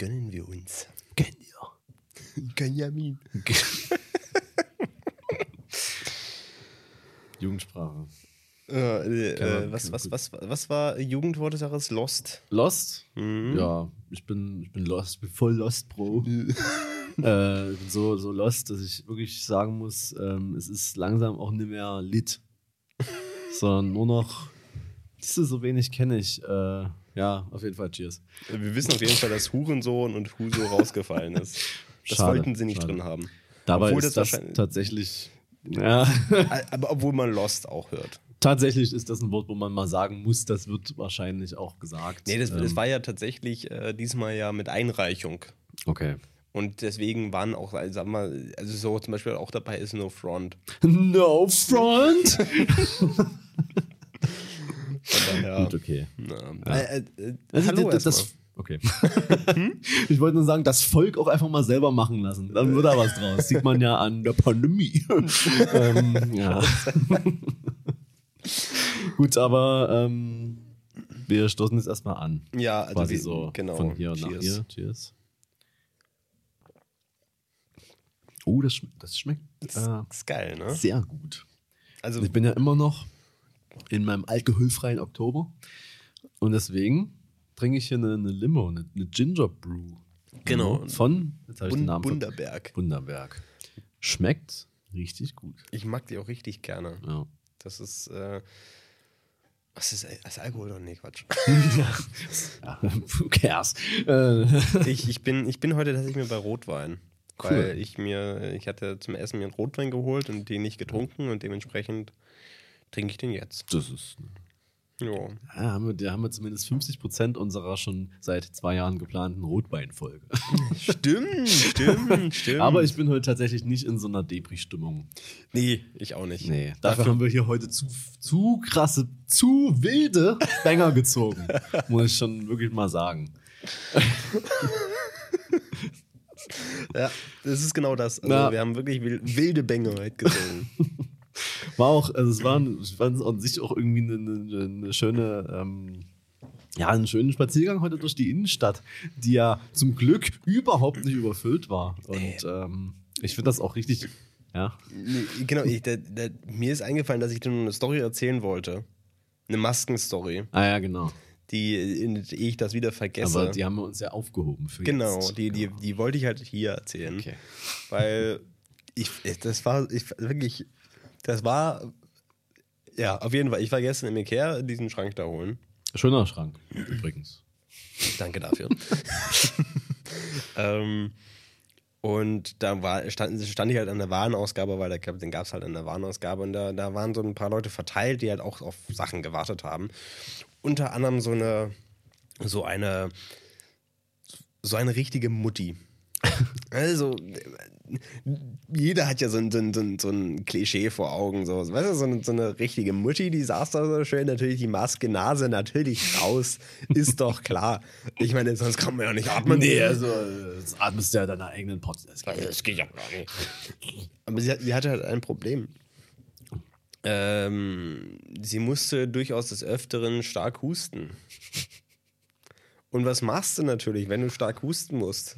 gönnen wir uns. Kennt ihr? Benjamin. Jugendsprache. Äh, äh, was, was, was, was war Jugendwort des Jahres? Lost. Lost? Mhm. Ja, ich bin, ich bin lost, ich bin voll lost, Bro. äh, ich bin so, so lost, dass ich wirklich sagen muss, ähm, es ist langsam auch nicht mehr lit. Sondern nur noch, siehst du, so wenig kenne ich. Äh, ja, auf jeden Fall, cheers. Wir wissen auf jeden Fall, dass Hurensohn und Huso rausgefallen ist. Das Schade, wollten sie nicht schade. drin haben. Dabei Obwohl ist das das, tatsächlich, ja, Aber obwohl man Lost auch hört. tatsächlich ist das ein Wort, wo man mal sagen muss, das wird wahrscheinlich auch gesagt. Nee, das, das Ähm, war ja tatsächlich äh, diesmal ja mit Einreichung. Okay. Und deswegen waren auch, also, sag mal, also so zum Beispiel auch dabei ist No Front. No front! Von daher, Gut, okay. na, äh, äh, Also hallo das, das, okay. ich wollte nur sagen, das Volk auch einfach mal selber machen lassen. Dann wird da was draus. Sieht man ja an der Pandemie. ähm, ja. Gut, aber ähm, wir stoßen jetzt erstmal an. Ja, also Quasi wie- so genau. von hier nach Cheers. hier. Cheers. Oh, das, schme das schmeckt äh, Ist geil, ne? sehr gut. Also Ich bin ja immer noch in meinem alkoholfreien Oktober. Und deswegen trinke ich hier eine, eine Limo, eine, eine Ginger Brew. Genau. Von, jetzt ich den Namen Bunderberg. Bunderberg. Schmeckt richtig gut. Ich mag die auch richtig gerne. Ja. Das ist, äh, was ist, ist Alkohol oder nee, Quatsch. ja who cares? Äh, ich, ich, bin, ich bin heute tatsächlich mir bei Rotwein. Cool. Weil ich mir, ich hatte zum Essen mir einen Rotwein geholt und den nicht getrunken und dementsprechend trinke ich den jetzt. das ist. Ja. Ja, haben wir, da haben wir zumindest 50 Prozent unserer schon seit zwei Jahren geplanten Rotweinfolge. Stimmt, stimmt, stimmt. Aber ich bin heute tatsächlich nicht in so einer Depri-Stimmung. Nee, ich auch nicht. Nee, dafür haben wir hier heute zu, zu krasse, zu wilde Banger gezogen. muss ich schon wirklich mal sagen. Ja, das ist genau das. Also Ja. wir haben wirklich wil- wilde Bänge heute gezogen. War auch, also es war, es war an sich auch irgendwie eine, eine, eine schöne, ähm, ja, einen schönen Spaziergang heute durch die Innenstadt, die ja zum Glück überhaupt nicht überfüllt war. Und ähm, ich finde das auch richtig, ja. Genau, ich, da, da, mir ist eingefallen, dass ich dir eine Story erzählen wollte. Eine Maskenstory, Ah ja, genau. die, ehe ich das wieder vergesse. Aber die haben wir uns ja aufgehoben für genau, jetzt. die, die, die wollte ich halt hier erzählen. Okay. Weil ich, das war ich, wirklich, das war, ja, auf jeden Fall. Ich war gestern im Ikea diesen Schrank da holen. Schöner Schrank, übrigens. Danke dafür. ähm, und da war, stand, stand ich halt an der Warenausgabe, weil der, den gab es halt an der Warenausgabe und da, da waren so ein paar Leute verteilt, die halt auch auf Sachen gewartet haben. Unter anderem so eine, so eine, so eine richtige Mutti. Also, jeder hat ja so ein, so ein, so ein, so ein Klischee vor Augen. So. Weißt du, so eine, so eine richtige Mutti, die saß da so schön, natürlich die Maske, Nase natürlich raus. Ist doch klar. Ich meine, sonst kann man ja nicht atmen. Nee, also das atmest du ja deiner eigenen Pot. Das geht Das geht ja gar nicht. Aber sie, sie hatte halt ein Problem. Ähm, sie musste durchaus des Öfteren stark husten. Und was machst du natürlich, wenn du stark husten musst?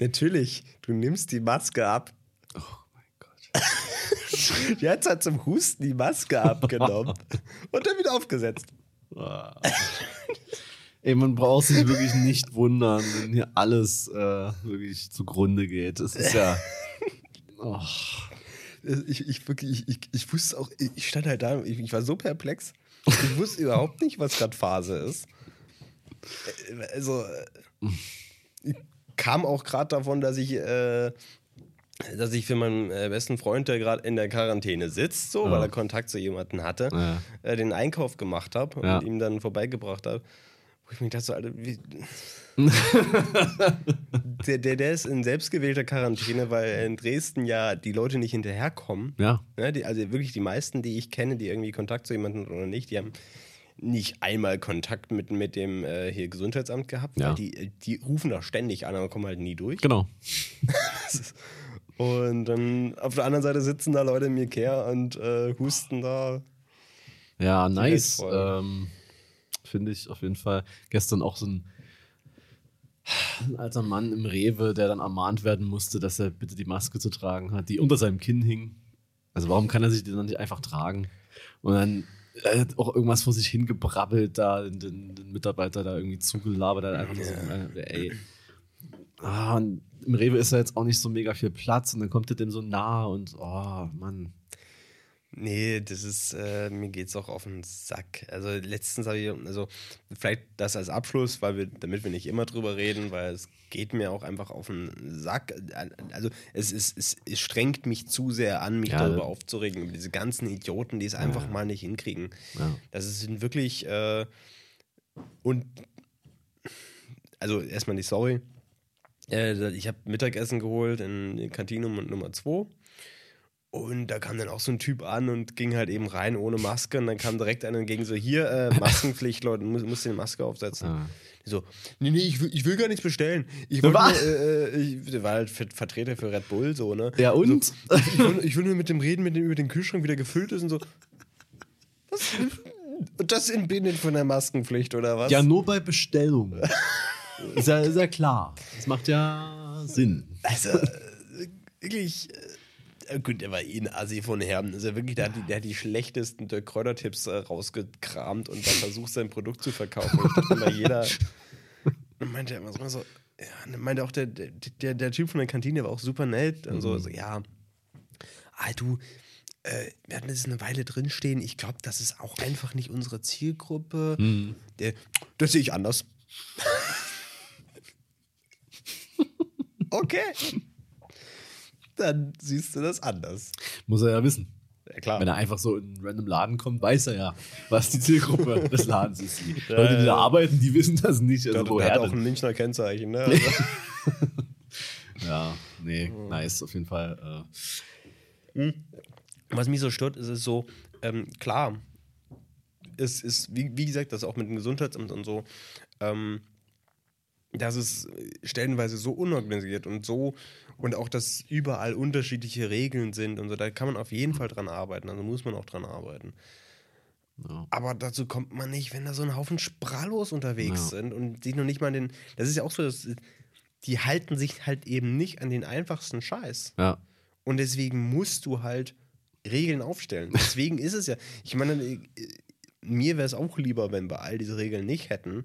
Natürlich, du nimmst die Maske ab. Oh mein Gott. Die hat halt zum Husten die Maske abgenommen und dann wieder aufgesetzt. Ey, man braucht sich wirklich nicht wundern, wenn hier alles äh, wirklich zugrunde geht. Es ist ja. Oh. Ich, ich, wirklich, ich, ich, wusste auch, ich stand halt da, ich, ich war so perplex. Ich wusste überhaupt nicht, was gerade Phase ist. Äh, Also, äh, kam auch gerade davon, dass ich, äh, dass ich für meinen äh, besten Freund, der gerade in der Quarantäne sitzt, so, weil er Kontakt zu jemandem hatte, Ja. äh, den Einkauf gemacht habe und Ja. ihm dann vorbeigebracht habe. Wo ich mir dachte, so, Alter, wie. der, der, der ist in selbstgewählter Quarantäne, weil in Dresden ja die Leute nicht hinterherkommen. Ja. Ne, die, also wirklich die meisten, die ich kenne, die irgendwie Kontakt zu jemandem oder nicht, die haben nicht einmal Kontakt mit, mit dem äh, hier Gesundheitsamt gehabt, Ja. weil die, die rufen da ständig an, aber kommen halt nie durch. Genau. Und dann auf der anderen Seite sitzen da Leute im Ikea und äh, husten da. Ja, nice. Ähm, Finde ich auf jeden Fall. Gestern auch so ein. Ein alter Mann im Rewe, der dann ermahnt werden musste, dass er bitte die Maske zu tragen hat, die unter seinem Kinn hing. Also warum kann er sich die dann nicht einfach tragen? Und dann er hat auch irgendwas vor sich hingebrabbelt, da den, den Mitarbeiter da irgendwie zugelabert, hat einfach nur so, ey. Ah, und im Rewe ist da jetzt auch nicht so mega viel Platz und dann kommt er dem so nah und oh, Mann. Nee, das ist, äh, mir geht's auch auf den Sack. Also letztens habe ich, also vielleicht das als Abschluss, weil wir, damit wir nicht immer drüber reden, weil es geht mir auch einfach auf den Sack. Also es, ist, es, es strengt mich zu sehr an, mich Ja, darüber aufzuregen, über diese ganzen Idioten, die es einfach mal nicht hinkriegen. Ja. Das sind wirklich, äh, und also erstmal die Story. Äh, ich habe Mittagessen geholt in Kantine Nummer- Nummer 2. Und da kam dann auch so ein Typ an und ging halt eben rein ohne Maske. Und dann kam direkt einer entgegen so: Hier, äh, Maskenpflicht, Leute, muss, muss die Maske aufsetzen. Ah. So, nee, nee, ich will, ich will gar nichts bestellen. Ich nur, äh, äh, ich, war halt Ver- Vertreter für Red Bull, so, ne? Ja, und? So, ich, will, ich will nur mit dem reden, mit dem über den Kühlschrank wieder gefüllt ist und so. Was? Und das entbindet von der Maskenpflicht, oder was? Ja, nur bei Bestellung. ist, ja, ist ja klar. Das macht ja Sinn. Also, äh, wirklich. Äh, gut, der war eh ein Assi von Herben. Also wirklich, der hat die, der hat die schlechtesten Dirk Kräuter-Tipps äh, rausgekramt und dann versucht, sein Produkt zu verkaufen. Und dachte immer, jeder. Meinte er immer so, ja, meinte auch der, der, der, Typ von der Kantine war auch super nett und so, so ja, ah, du, äh, wir hatten das eine Weile drinstehen. Ich glaube, das ist auch einfach nicht unsere Zielgruppe. Der, das sehe ich anders. okay. Dann siehst du das anders. Muss er ja wissen. Ja, klar. Wenn er einfach so in einen random Laden kommt, weiß er ja, was die Zielgruppe des Ladens ist. Die Leute, die da arbeiten, die wissen das nicht. Also der, der woher hat auch denn? ein Münchner Kennzeichen. Ne? Also, Ja, nee, nice, auf jeden Fall. Äh, was mich so stört, ist es so, ähm, klar, es ist, wie, wie gesagt, das auch mit dem Gesundheitsamt und so, ähm, dass es stellenweise so unorganisiert und so und auch, dass überall unterschiedliche Regeln sind und so, da kann man auf jeden Fall dran arbeiten, also muss man auch dran arbeiten. ja. Aber dazu kommt man nicht, wenn da so ein Haufen Sprallos unterwegs Ja. sind und sich noch nicht mal an den. Das ist ja auch so, dass, die halten sich halt eben nicht an den einfachsten Scheiß. ja. Und deswegen musst du halt Regeln aufstellen. Deswegen ist es ja. Ich meine, äh, mir wäre es auch lieber, wenn wir all diese Regeln nicht hätten,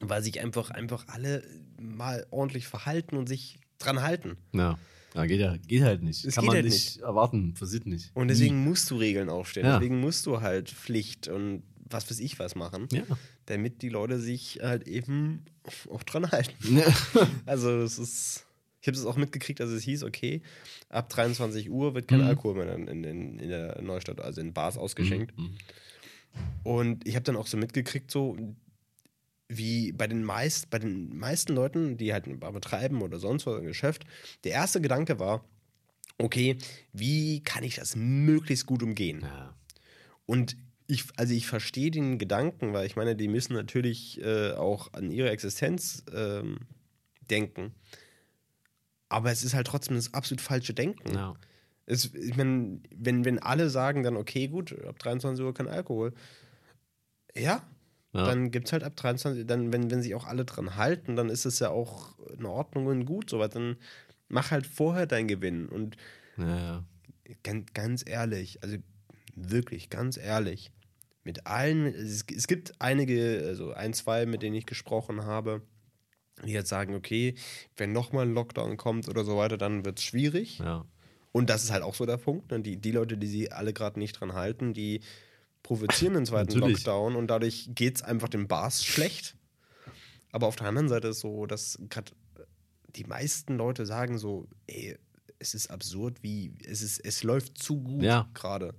weil sich einfach, einfach alle mal ordentlich verhalten und sich dran halten. Ja. Ja, geht ja geht halt nicht. Es Kann man halt nicht erwarten, passiert nicht. Und deswegen musst du Regeln aufstellen. Ja. Deswegen musst du halt Pflicht und was weiß ich was machen, Ja. damit die Leute sich halt eben auch dran halten. Ja. Also das ist, ich habe es auch mitgekriegt, dass es hieß, okay, ab 23 Uhr wird kein Mhm. Alkohol mehr in, in, in der Neustadt, also in Bars ausgeschenkt. Mhm. Und ich habe dann auch so mitgekriegt, so wie bei den, meist, bei den meisten Leuten, die halt eine Bar betreiben oder sonst was ein Geschäft, der erste Gedanke war, okay, wie kann ich das möglichst gut umgehen? Ja. Und ich, also ich verstehe den Gedanken, weil ich meine, die müssen natürlich äh, auch an ihre Existenz ähm, denken. Aber es ist halt trotzdem das absolut falsche Denken. Ja. Es, ich meine, wenn, wenn alle sagen dann, okay, gut, ab 23 Uhr kein Alkohol, ja, Ja. dann gibt es halt ab 23 dann, wenn, wenn sich auch alle dran halten, dann ist es ja auch in Ordnung und gut, so dann mach halt vorher deinen Gewinn. Und Ja, ja. ganz, ganz ehrlich, also wirklich ganz ehrlich, mit allen, es, es gibt einige, also ein, zwei, mit denen ich gesprochen habe, die jetzt sagen, okay, wenn nochmal ein Lockdown kommt oder so weiter, dann wird es schwierig. ja. Und das ist halt auch so der Punkt. Ne? Die, die Leute, die sie alle gerade nicht dran halten, die provozieren den zweiten Natürlich. Lockdown und dadurch geht es einfach den Bars schlecht. Aber auf der anderen Seite ist so, dass gerade die meisten Leute sagen so, ey, es ist absurd, wie es ist, es läuft zu gut Ja. gerade.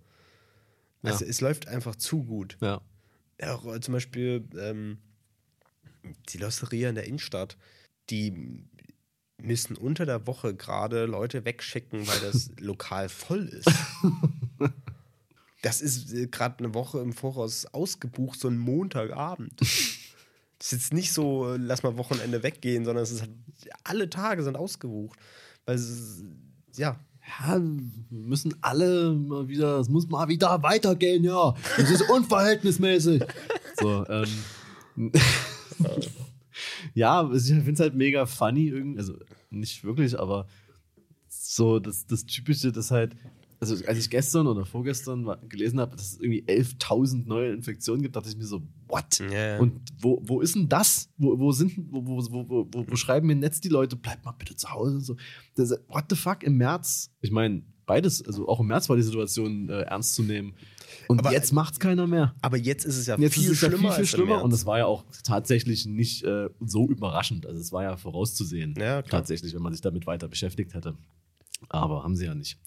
Ja. Es, läuft einfach zu gut. Ja. Auch, zum Beispiel ähm, die Losteria in der Innenstadt, die müssen unter der Woche gerade Leute wegschicken, weil das Lokal voll ist. Das ist äh, gerade eine Woche im Voraus ausgebucht, so ein Montagabend. Das ist jetzt nicht so, äh, lass mal Wochenende weggehen, sondern es ist halt, alle Tage sind ausgebucht. Weil es ja, Ja, müssen alle mal wieder, es muss mal wieder weitergehen, ja. Das ist unverhältnismäßig. so, ähm. ja, ich finde es halt mega funny irgendwie, also nicht wirklich, aber so das, das Typische, das halt, also als ich gestern oder vorgestern gelesen habe, dass es irgendwie 11.000 neue Infektionen gibt, dachte ich mir so, what? Ja. Und wo, wo ist denn das? Wo, wo sind, wo, wo, wo, wo, wo schreiben mir im Netz die Leute, bleib mal bitte zu Hause und so. Das, what the fuck, im März? Ich meine, beides, also auch im März war die Situation äh, ernst zu nehmen. Und Aber- jetzt macht's keiner mehr. Aber jetzt ist es ja Jetzt viel es ja schlimmer. viel, viel im schlimmer. Und es war ja auch tatsächlich nicht äh, so überraschend. Also es war ja vorauszusehen. Ja, tatsächlich, wenn man sich damit weiter beschäftigt hätte. Aber haben sie ja nicht.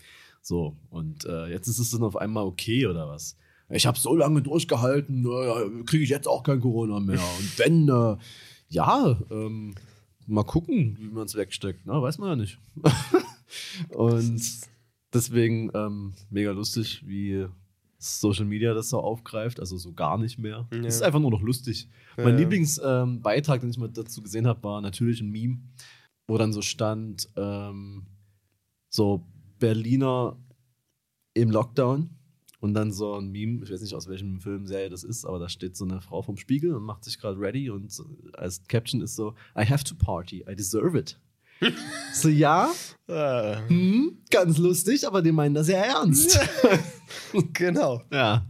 So, und äh, jetzt ist es dann auf einmal okay oder was? Ich habe so lange durchgehalten, äh, kriege ich jetzt auch kein Corona mehr. Und wenn, äh, ja, ähm, mal gucken, wie man es wegsteckt. Na, weiß man ja nicht. und deswegen ähm, mega lustig, wie Social Media das so aufgreift. Also so gar nicht mehr. Ja. Es ist einfach nur noch lustig. Ja, mein. Lieblingsbeitrag, ähm, den ich mal dazu gesehen habe, war natürlich ein Meme, wo dann so stand, ähm, so Berliner im Lockdown und dann so ein Meme, ich weiß nicht aus welchem Film, Serie das ist, aber da steht so eine Frau vom Spiegel und macht sich gerade ready und als Caption ist so, I have to party, I deserve it. so, ja, Äh, hm, ganz lustig, aber die meinen das ja ernst. genau. ja.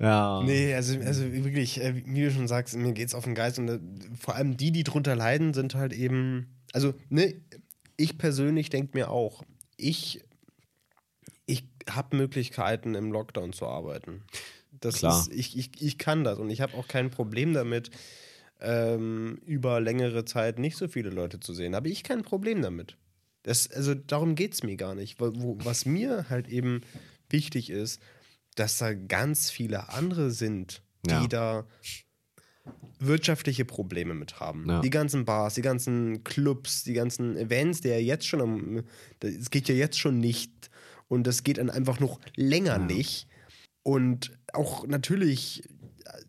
Ja. Nee, also, also wirklich, äh, wie du schon sagst, mir geht's auf den Geist und äh, vor allem die, die drunter leiden, sind halt eben, also, ne, ich persönlich denke mir auch, ich, ich habe Möglichkeiten im Lockdown zu arbeiten. Das Klar. ist, ich, ich, ich kann das und ich habe auch kein Problem damit, ähm, über längere Zeit nicht so viele Leute zu sehen. Aber ich kein Problem damit. Das, also darum geht es mir gar nicht. Wo, wo, was mir halt eben wichtig ist, dass da ganz viele andere sind, die Ja. da wirtschaftliche Probleme mit haben. Ja. Die ganzen Bars, die ganzen Clubs, die ganzen Events, der jetzt schon am, es geht ja jetzt schon nicht und das geht dann einfach noch länger nicht. Und auch natürlich, äh,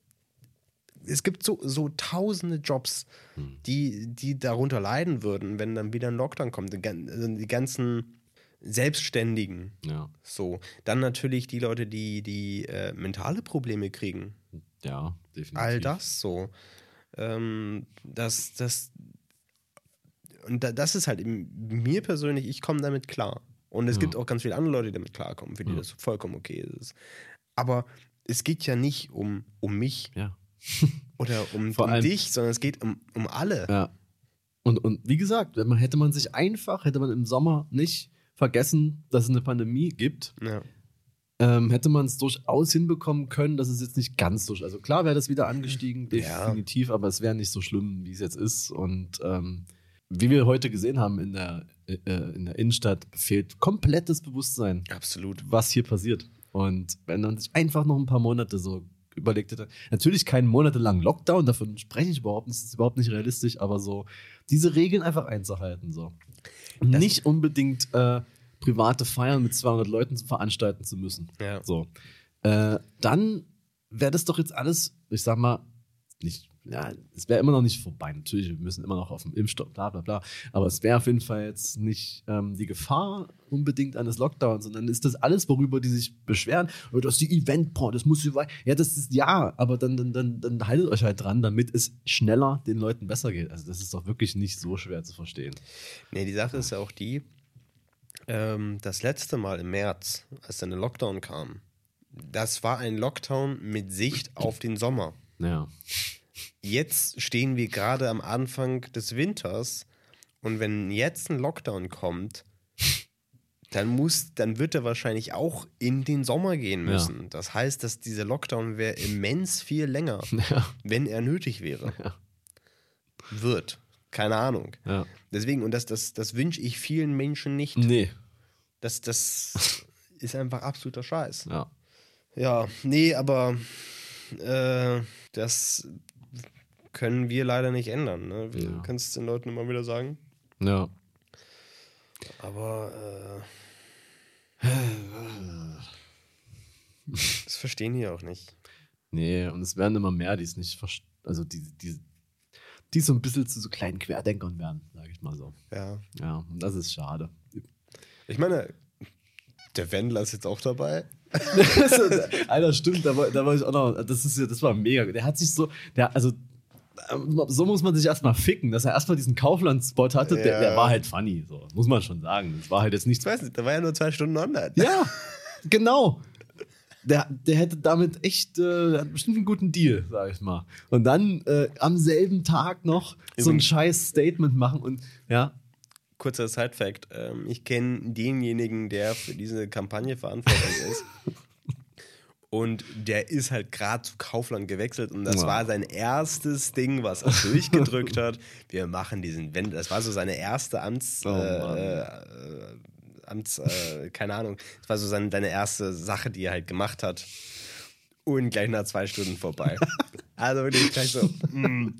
es gibt so, so tausende Jobs, Hm. die, die darunter leiden würden, wenn dann wieder ein Lockdown kommt. Die, also die ganzen Selbstständigen. Ja. So. Dann natürlich die Leute, die, die äh, mentale Probleme kriegen. Ja, definitiv. All das so. Ähm, das, das, und da, das ist halt eben, mir persönlich, ich komme damit klar. Und es Ja. gibt auch ganz viele andere Leute, die damit klarkommen, für die Ja. das vollkommen okay ist. Aber es geht ja nicht um, um mich Ja. oder um, um allem- dich, sondern es geht um, um alle. Ja. Und, und wie gesagt, hätte man sich einfach, hätte man im Sommer nicht vergessen, dass es eine Pandemie gibt, Ja. Ähm, hätte man es durchaus hinbekommen können, dass es jetzt nicht ganz so Also klar wäre das wieder angestiegen, Ja. definitiv, aber es wäre nicht so schlimm, wie es jetzt ist. Und ähm, wie wir heute gesehen haben in der, äh, in der Innenstadt, fehlt komplettes Bewusstsein, Absolut. was hier passiert. Und wenn man sich einfach noch ein paar Monate so überlegt hätte, natürlich keinen monatelangen Lockdown, davon spreche ich überhaupt nicht, das ist überhaupt nicht realistisch, aber so diese Regeln einfach einzuhalten. So. Das- nicht unbedingt äh, private Feiern mit 200 Leuten veranstalten zu müssen. Ja. So. Äh, dann wäre das doch jetzt alles, ich sag mal, nicht, ja, es wäre immer noch nicht vorbei. Natürlich, wir müssen immer noch auf dem Impfstoff, bla bla bla. Aber es wäre auf jeden Fall jetzt nicht ähm, die Gefahr unbedingt eines Lockdowns, sondern ist das alles, worüber die sich beschweren, oh, das ist die Eventbranche, das muss über. Ja, das ist ja, aber dann, dann, dann, dann haltet euch halt dran, damit es schneller den Leuten besser geht. Also, das ist doch wirklich nicht so schwer zu verstehen. Nee, die Sache ist ja auch die, ähm, das letzte Mal im März, als dann der Lockdown kam, das war ein Lockdown mit Sicht auf den Sommer. Ja. Jetzt stehen wir gerade am Anfang des Winters und wenn jetzt ein Lockdown kommt, dann muss, dann wird er wahrscheinlich auch in den Sommer gehen Ja. müssen. Das heißt, dass dieser Lockdown wäre immens viel länger, Ja. wenn er nötig wäre. Ja. Wird. Keine Ahnung. ja. Deswegen, und das, das, das wünsche ich vielen Menschen nicht. Nee. Das, das ist einfach absoluter Scheiß. Ja. Ja, nee, aber äh, das können wir leider nicht ändern. Ne? Wir Ja. können es den Leuten immer wieder sagen. Ja. Aber äh, das verstehen die auch nicht. Nee, und es werden immer mehr, die es nicht verstehen. Also die, die, die so ein bisschen zu so kleinen Querdenkern werden, sage ich mal so. Ja. Ja, und das ist schade. Ich meine, der Wendler ist jetzt auch dabei. Alter, stimmt, da war, da war ich auch noch, das ist ja, das war mega. Der hat sich so, der, also so muss man sich erstmal ficken, dass er erstmal diesen Kaufland-Spot hatte, der, Ja. der war halt funny, so, muss man schon sagen. Das war halt jetzt nichts Ich weiß nicht, da war ja nur zwei Stunden online. Ja, genau. Der, der hätte damit echt, äh, hat bestimmt einen guten Deal, sag ich mal. Und dann äh, am selben Tag noch so ein scheiß Statement machen und ja, Kurzer Side-Fact: ähm, Ich kenne denjenigen, der für diese Kampagne verantwortlich ist. Und der ist halt gerade zu Kaufland gewechselt und das Wow. war sein erstes Ding, was er durchgedrückt hat. Wir machen diesen Wend. Das war so seine erste Amts. Oh, äh, Amts, äh, keine Ahnung. Das war so seine, seine erste Sache, die er halt gemacht hat. Und gleich nach zwei Stunden vorbei. also wirklich gleich so. mm.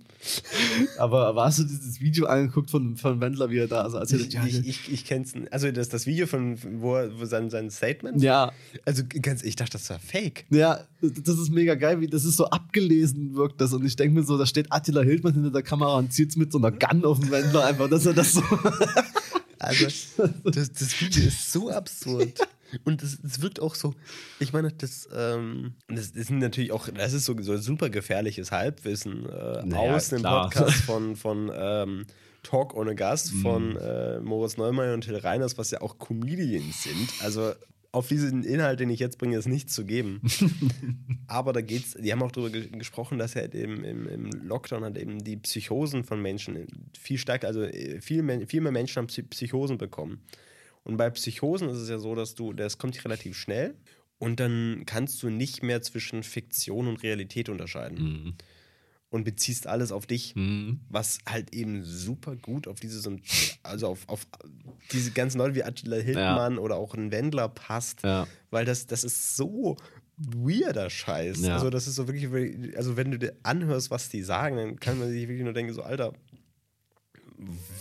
aber, aber hast du dieses Video angeguckt von, von Wendler, wie er da so erzählt hat? Ja, Ich, ich, ich kenn's. Also das, das Video von wo, er- wo sein, sein Statement. ja, Also ganz, ich dachte, das war fake. ja, das ist mega geil, wie das ist so abgelesen wirkt das. Und ich denke mir so, da steht Attila Hildmann hinter der Kamera und zieht's mit so einer Gun auf den Wendler einfach, dass er das so. Also das, das Video ist so absurd. Und es wirkt auch so, ich meine, das, ähm, das, sind natürlich auch, das ist so, so super gefährliches Halbwissen äh, Naja, aus dem. Podcast von, von ähm, Talk ohne Gast von äh, Moritz Neumann und Till Reiners, was ja auch Comedians sind. Also auf diesen Inhalt, den ich jetzt bringe, ist nichts zu geben. Aber da geht's, die haben auch darüber ge gesprochen, dass halt eben im, im Lockdown halt eben die Psychosen von Menschen viel stärker, also äh, viel, viel mehr Menschen haben Psy Psychosen bekommen. Und bei Psychosen ist es ja so, dass du, das kommt relativ schnell und dann kannst du nicht mehr zwischen Fiktion und Realität unterscheiden und beziehst alles auf dich, Mhm. was halt eben super gut auf diese, also auf, auf diese ganzen Leute wie Attila Hildmann oder auch ein Wendler passt, Ja. weil das, das ist so weirder Scheiß. Ja. Also das ist so wirklich, also wenn du dir anhörst, was die sagen, dann kann man sich wirklich nur denken, so Alter,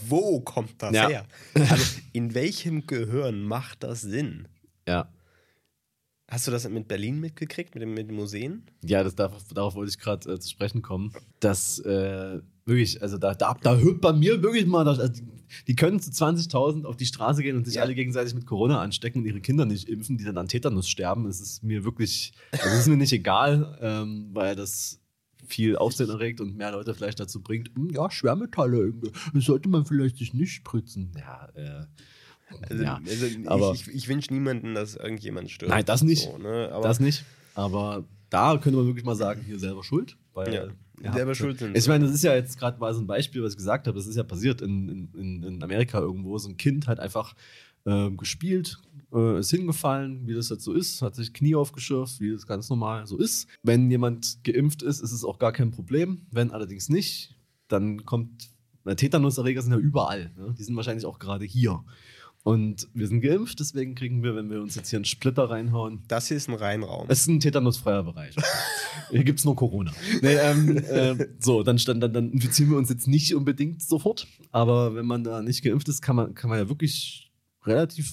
wo kommt das Ja. her? Also in welchem Gehirn macht das Sinn? Ja. Hast du das mit Berlin mitgekriegt, mit, dem, mit den Museen? Ja, das darf, darauf wollte ich gerade äh, zu sprechen kommen. Dass äh, wirklich, also da, da, da hört bei mir wirklich mal, das, also die, können zu 20.000 auf die Straße gehen und sich Ja. alle gegenseitig mit Corona anstecken und ihre Kinder nicht impfen, die dann an Tetanus sterben. Es ist mir wirklich, also es ist mir nicht egal, ähm, weil das viel Aufsehen erregt und mehr Leute vielleicht dazu bringt, "Hm, ja, Schwermetalle, sollte man vielleicht sich nicht spritzen. Ja, äh, Also, ja. also aber- ich, ich, ich wünsche niemanden, dass irgendjemand stirbt. Nein, das nicht. So, ne? Aber das nicht. Aber da könnte man wirklich mal sagen, hier selber schuld. Weil, Ja, ja, selber schuld sind Ich meine, das ist ja jetzt gerade mal so ein Beispiel, was ich gesagt habe. Das ist ja passiert in, in- in, Amerika irgendwo. So ein Kind hat einfach ähm, gespielt, äh, ist hingefallen, wie das jetzt so ist, hat sich Knie aufgeschürft, wie das ganz normal so ist. Wenn jemand geimpft ist, ist es auch gar kein Problem. Wenn allerdings nicht, dann kommt. Tetanuserreger sind ja überall. Ne? Die sind wahrscheinlich auch gerade hier. Und wir sind geimpft, deswegen kriegen wir, wenn wir uns jetzt hier einen Splitter reinhauen, das hier ist ein Reinraum. es ist ein tetanusfreier Bereich. Hier gibt es nur Corona. Nee, ähm, äh, so, dann, stand, dann, dann infizieren wir uns jetzt nicht unbedingt sofort. Aber wenn man da nicht geimpft ist, kann man, kann man ja wirklich relativ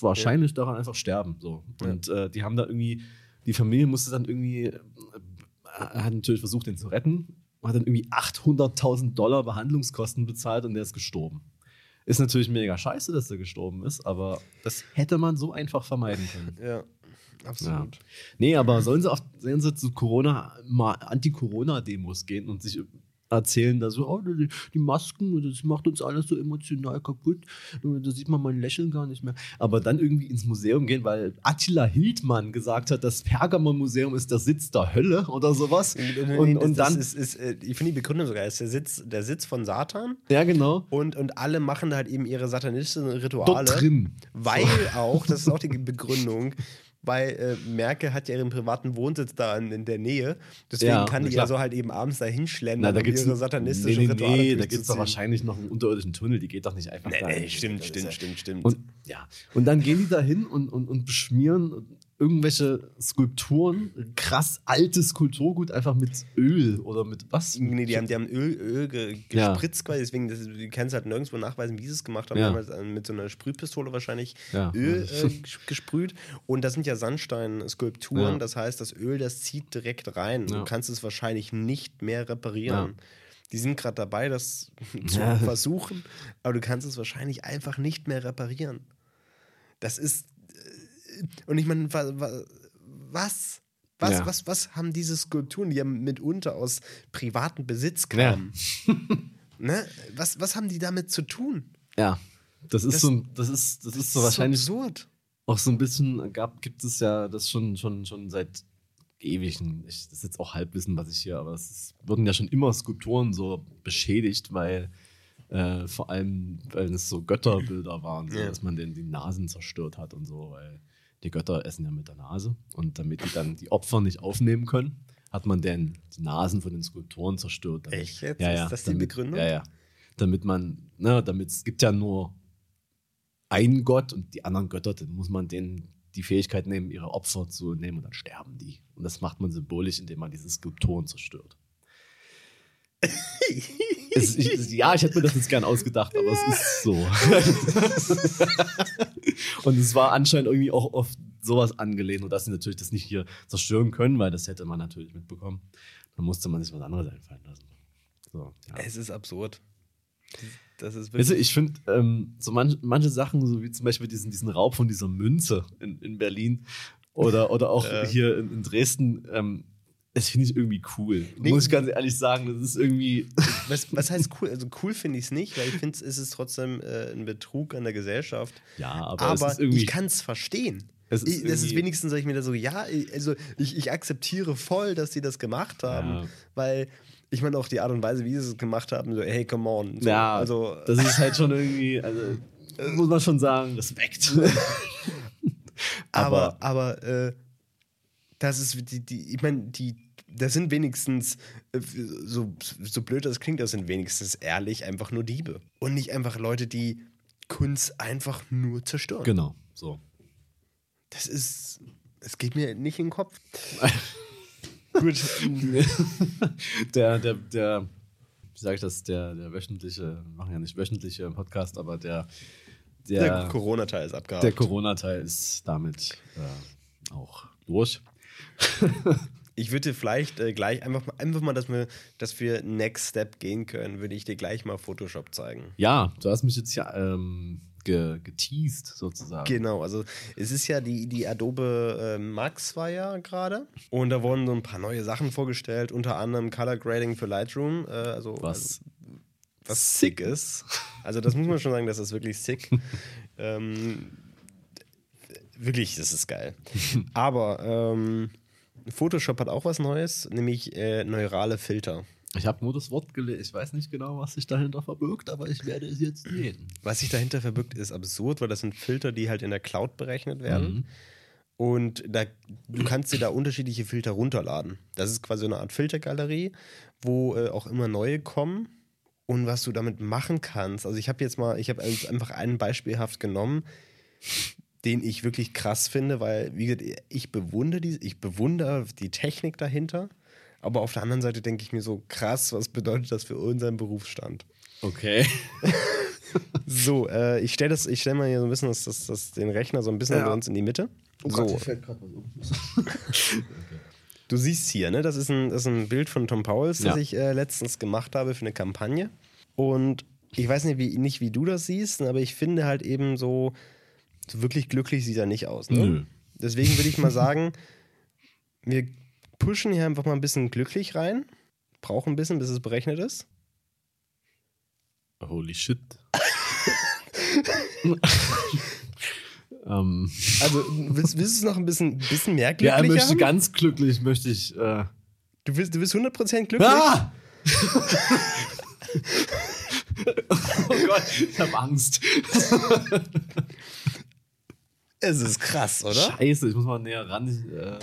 wahrscheinlich daran einfach sterben. So. Und äh, die haben da irgendwie, die Familie musste dann irgendwie, äh, hat natürlich versucht, den zu retten, hat dann irgendwie 800.000 Dollar Behandlungskosten bezahlt und der ist gestorben. Ist natürlich mega scheiße, dass er gestorben ist, aber das hätte man so einfach vermeiden können. Ja, absolut. Nee, aber sollen sie, auf, sollen sie zu Corona, mal Anti-Corona-Demos gehen und sich erzählen, dass so, oh, die, die Masken, das macht uns alles so emotional kaputt. Da sieht man mein Lächeln gar nicht mehr. Aber dann irgendwie ins Museum gehen, weil Attila Hildmann gesagt hat, das Pergamon-Museum ist der Sitz der Hölle oder sowas. Und, und das dann, ist, ist, äh, ich finde die Begründung sogar, ist der Sitz, der Sitz von Satan ja genau, und, und alle machen da halt eben ihre satanistischen Rituale. dort drin. Weil auch, das ist auch die Begründung, weil äh, Merkel hat ja ihren privaten Wohnsitz da in, in der Nähe. Deswegen Ja, kann die klar. ja so halt eben abends da hinschlendern gibt's ihre satanistischen nee, nee, Rituale nee, da gibt es doch wahrscheinlich noch einen unterirdischen Tunnel, die geht doch nicht einfach Nee, da nee, hin. stimmt, stimmt, stimmt, stimmt. Und, ja. und dann gehen die da hin und, und, und beschmieren irgendwelche Skulpturen, krass altes Kulturgut, einfach mit Öl oder mit was? Nee, die haben, die haben Öl, Öl ge, Ja. gespritzt quasi, deswegen das, du kannst halt nirgendwo nachweisen, wie sie es gemacht haben. Ja. Die haben halt äh, mit so einer Sprühpistole wahrscheinlich Ja. Öl äh, ges- gesprüht und das sind ja Sandstein-Skulpturen, Ja. das heißt, das Öl, das zieht direkt rein. Ja. Du kannst es wahrscheinlich nicht mehr reparieren. Ja. Die sind gerade dabei, das zu Ja. versuchen, aber du kannst es wahrscheinlich einfach nicht mehr reparieren. Das ist. Und ich meine, wa- wa- was? Was, Ja. was, was haben diese Skulpturen, die ja mitunter aus privatem Besitz kamen? ne? was, was haben die damit zu tun? Ja. Das ist Das- so, ein- das ist, das ist so wahrscheinlich absurd. auch so ein bisschen, gab, gibt es ja das schon, schon, schon seit ewigen, ich, das ist jetzt auch Halbwissen, was ich hier, aber es ist, wurden ja schon immer Skulpturen so beschädigt, weil äh, vor allem, weil es so Götterbilder waren, so, Ja. dass man denen die Nasen zerstört hat und so, weil die Götter essen ja mit der Nase und damit die dann die Opfer nicht aufnehmen können, hat man denn die Nasen von den Skulpturen zerstört. Damit, Echt jetzt? Ja, Ist ja, das die damit, Begründung? Ja, ja. Damit man, ne, damit es gibt ja nur einen Gott und die anderen Götter, dann muss man denen die Fähigkeit nehmen, ihre Opfer zu nehmen und dann sterben die. Und das macht man symbolisch, indem man diese Skulpturen zerstört. es, ich, ja, ich hätte mir das jetzt gern ausgedacht, aber es ist so. und es war anscheinend irgendwie auch auf sowas angelehnt, und dass sie natürlich das nicht hier zerstören können, weil das hätte man natürlich mitbekommen. Dann musste man sich was anderes einfallen lassen. So, ja. Es ist absurd. Das ist Weißt du, wirklich. ich finde ähm, so manch, manche Sachen, so wie zum Beispiel diesen, diesen Raub von dieser Münze in, in Berlin oder, oder auch Ja. hier in, in Dresden, ähm, das finde ich irgendwie cool. Nee. Muss ich ganz ehrlich sagen, das ist irgendwie. was, was heißt cool? Also cool finde ich es nicht, weil ich finde, es ist trotzdem äh, ein Betrug an der Gesellschaft. Ja, aber, Aber, ich kann es verstehen. Es ist ich, das ist wenigstens, sag ich mir da so, ja, also ich, ich akzeptiere voll, dass sie das gemacht haben, Ja. weil ich meine auch die Art und Weise, wie sie es gemacht haben, so, hey, come on. So, ja, also das ist halt schon irgendwie, also, muss man schon sagen, Respekt. aber, aber äh, das ist die, die ich meine, die, das sind wenigstens, äh, so, so blöd das klingt, das sind wenigstens ehrlich einfach nur Diebe. Und nicht einfach Leute, die Kunst einfach nur zerstören. genau, so. Das ist, es geht mir nicht in den Kopf. Gut. der, der, der, wie sage ich das, der, der wöchentliche, wir machen ja nicht wöchentliche Podcast, aber der, Der, der, Corona-Teil ist abgehakt. der Corona-Teil ist damit äh, auch durch. Ich würde dir vielleicht äh, gleich einfach mal, einfach mal, dass wir, dass wir Next Step gehen können, würde ich dir gleich mal Photoshop zeigen. Ja, du hast mich jetzt ja ähm, ge geteased sozusagen. Genau, also es ist ja die, die Adobe äh, Max war ja gerade und da wurden so ein paar neue Sachen vorgestellt, unter anderem Color Grading für Lightroom, äh, also Was also, was sick ist. Also das muss man schon sagen, das ist wirklich sick. ähm, wirklich, das ist geil. Aber ähm, Photoshop hat auch was Neues, nämlich äh, neurale Filter. ich habe nur das Wort gelesen. Ich weiß nicht genau, was sich dahinter verbirgt, aber ich werde es jetzt sehen. Was sich dahinter verbirgt, ist absurd, weil das sind Filter, die halt in der Cloud berechnet werden. Mhm. Und da, du kannst dir da unterschiedliche Filter runterladen. Das ist quasi eine Art Filtergalerie, wo äh, auch immer neue kommen. Und was du damit machen kannst, also ich habe jetzt mal, ich habe einfach einen beispielhaft genommen, den ich wirklich krass finde, weil, wie gesagt, ich bewundere die, ich bewundere die Technik dahinter. Aber auf der anderen Seite denke ich mir so, krass, was bedeutet das für unseren Berufsstand? Okay. So, äh, ich stelle das, ich stelle mal hier so ein bisschen das, das, das, den Rechner so ein bisschen Ja. bei uns in die Mitte. so, fällt gerade was um. du siehst hier, ne, das ist ein, das ist ein Bild von Tom Pauls, das Ja. ich äh, letztens gemacht habe für eine Kampagne. Und ich weiß nicht wie, nicht, wie du das siehst, aber ich finde halt eben so, so wirklich glücklich sieht er nicht aus. Ne? Nö. Deswegen würde ich mal sagen, wir pushen hier einfach mal ein bisschen glücklich rein. Brauchen ein bisschen, bis es berechnet ist. Holy shit. ähm, Also, willst, willst du es noch ein bisschen, bisschen mehr ja, glücklicher er möchte haben? ganz glücklich, möchte ich. Äh, Du bist, du bist 100% glücklich? ah! oh Gott, ich habe Angst. Es ist krass, oder? Scheiße, ich muss mal näher ran. Ich, äh,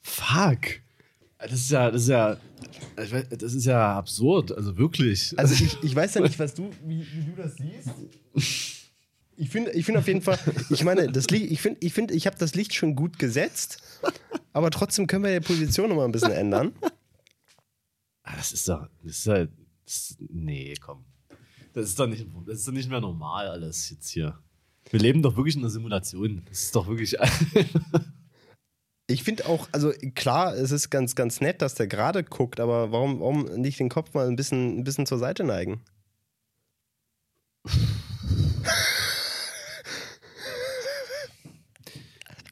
fuck. Das ist ja, das ist ja, weiß, das ist ja absurd, also wirklich. Also ich, ich weiß ja nicht, was du, wie, wie du das siehst. Ich finde ich find auf jeden Fall, ich meine, das Licht, ich finde, ich, find, ich habe das Licht schon gut gesetzt, aber trotzdem können wir die Position noch mal ein bisschen ändern. Ah, das ist doch, das ist ja, das, nee, komm. Das ist doch nicht, das ist doch nicht mehr normal alles jetzt hier. Wir leben doch wirklich in einer Simulation. Das ist doch wirklich. Ich finde auch, also klar, es ist ganz, ganz nett, dass der gerade guckt, aber warum, warum nicht den Kopf mal ein bisschen, ein bisschen zur Seite neigen?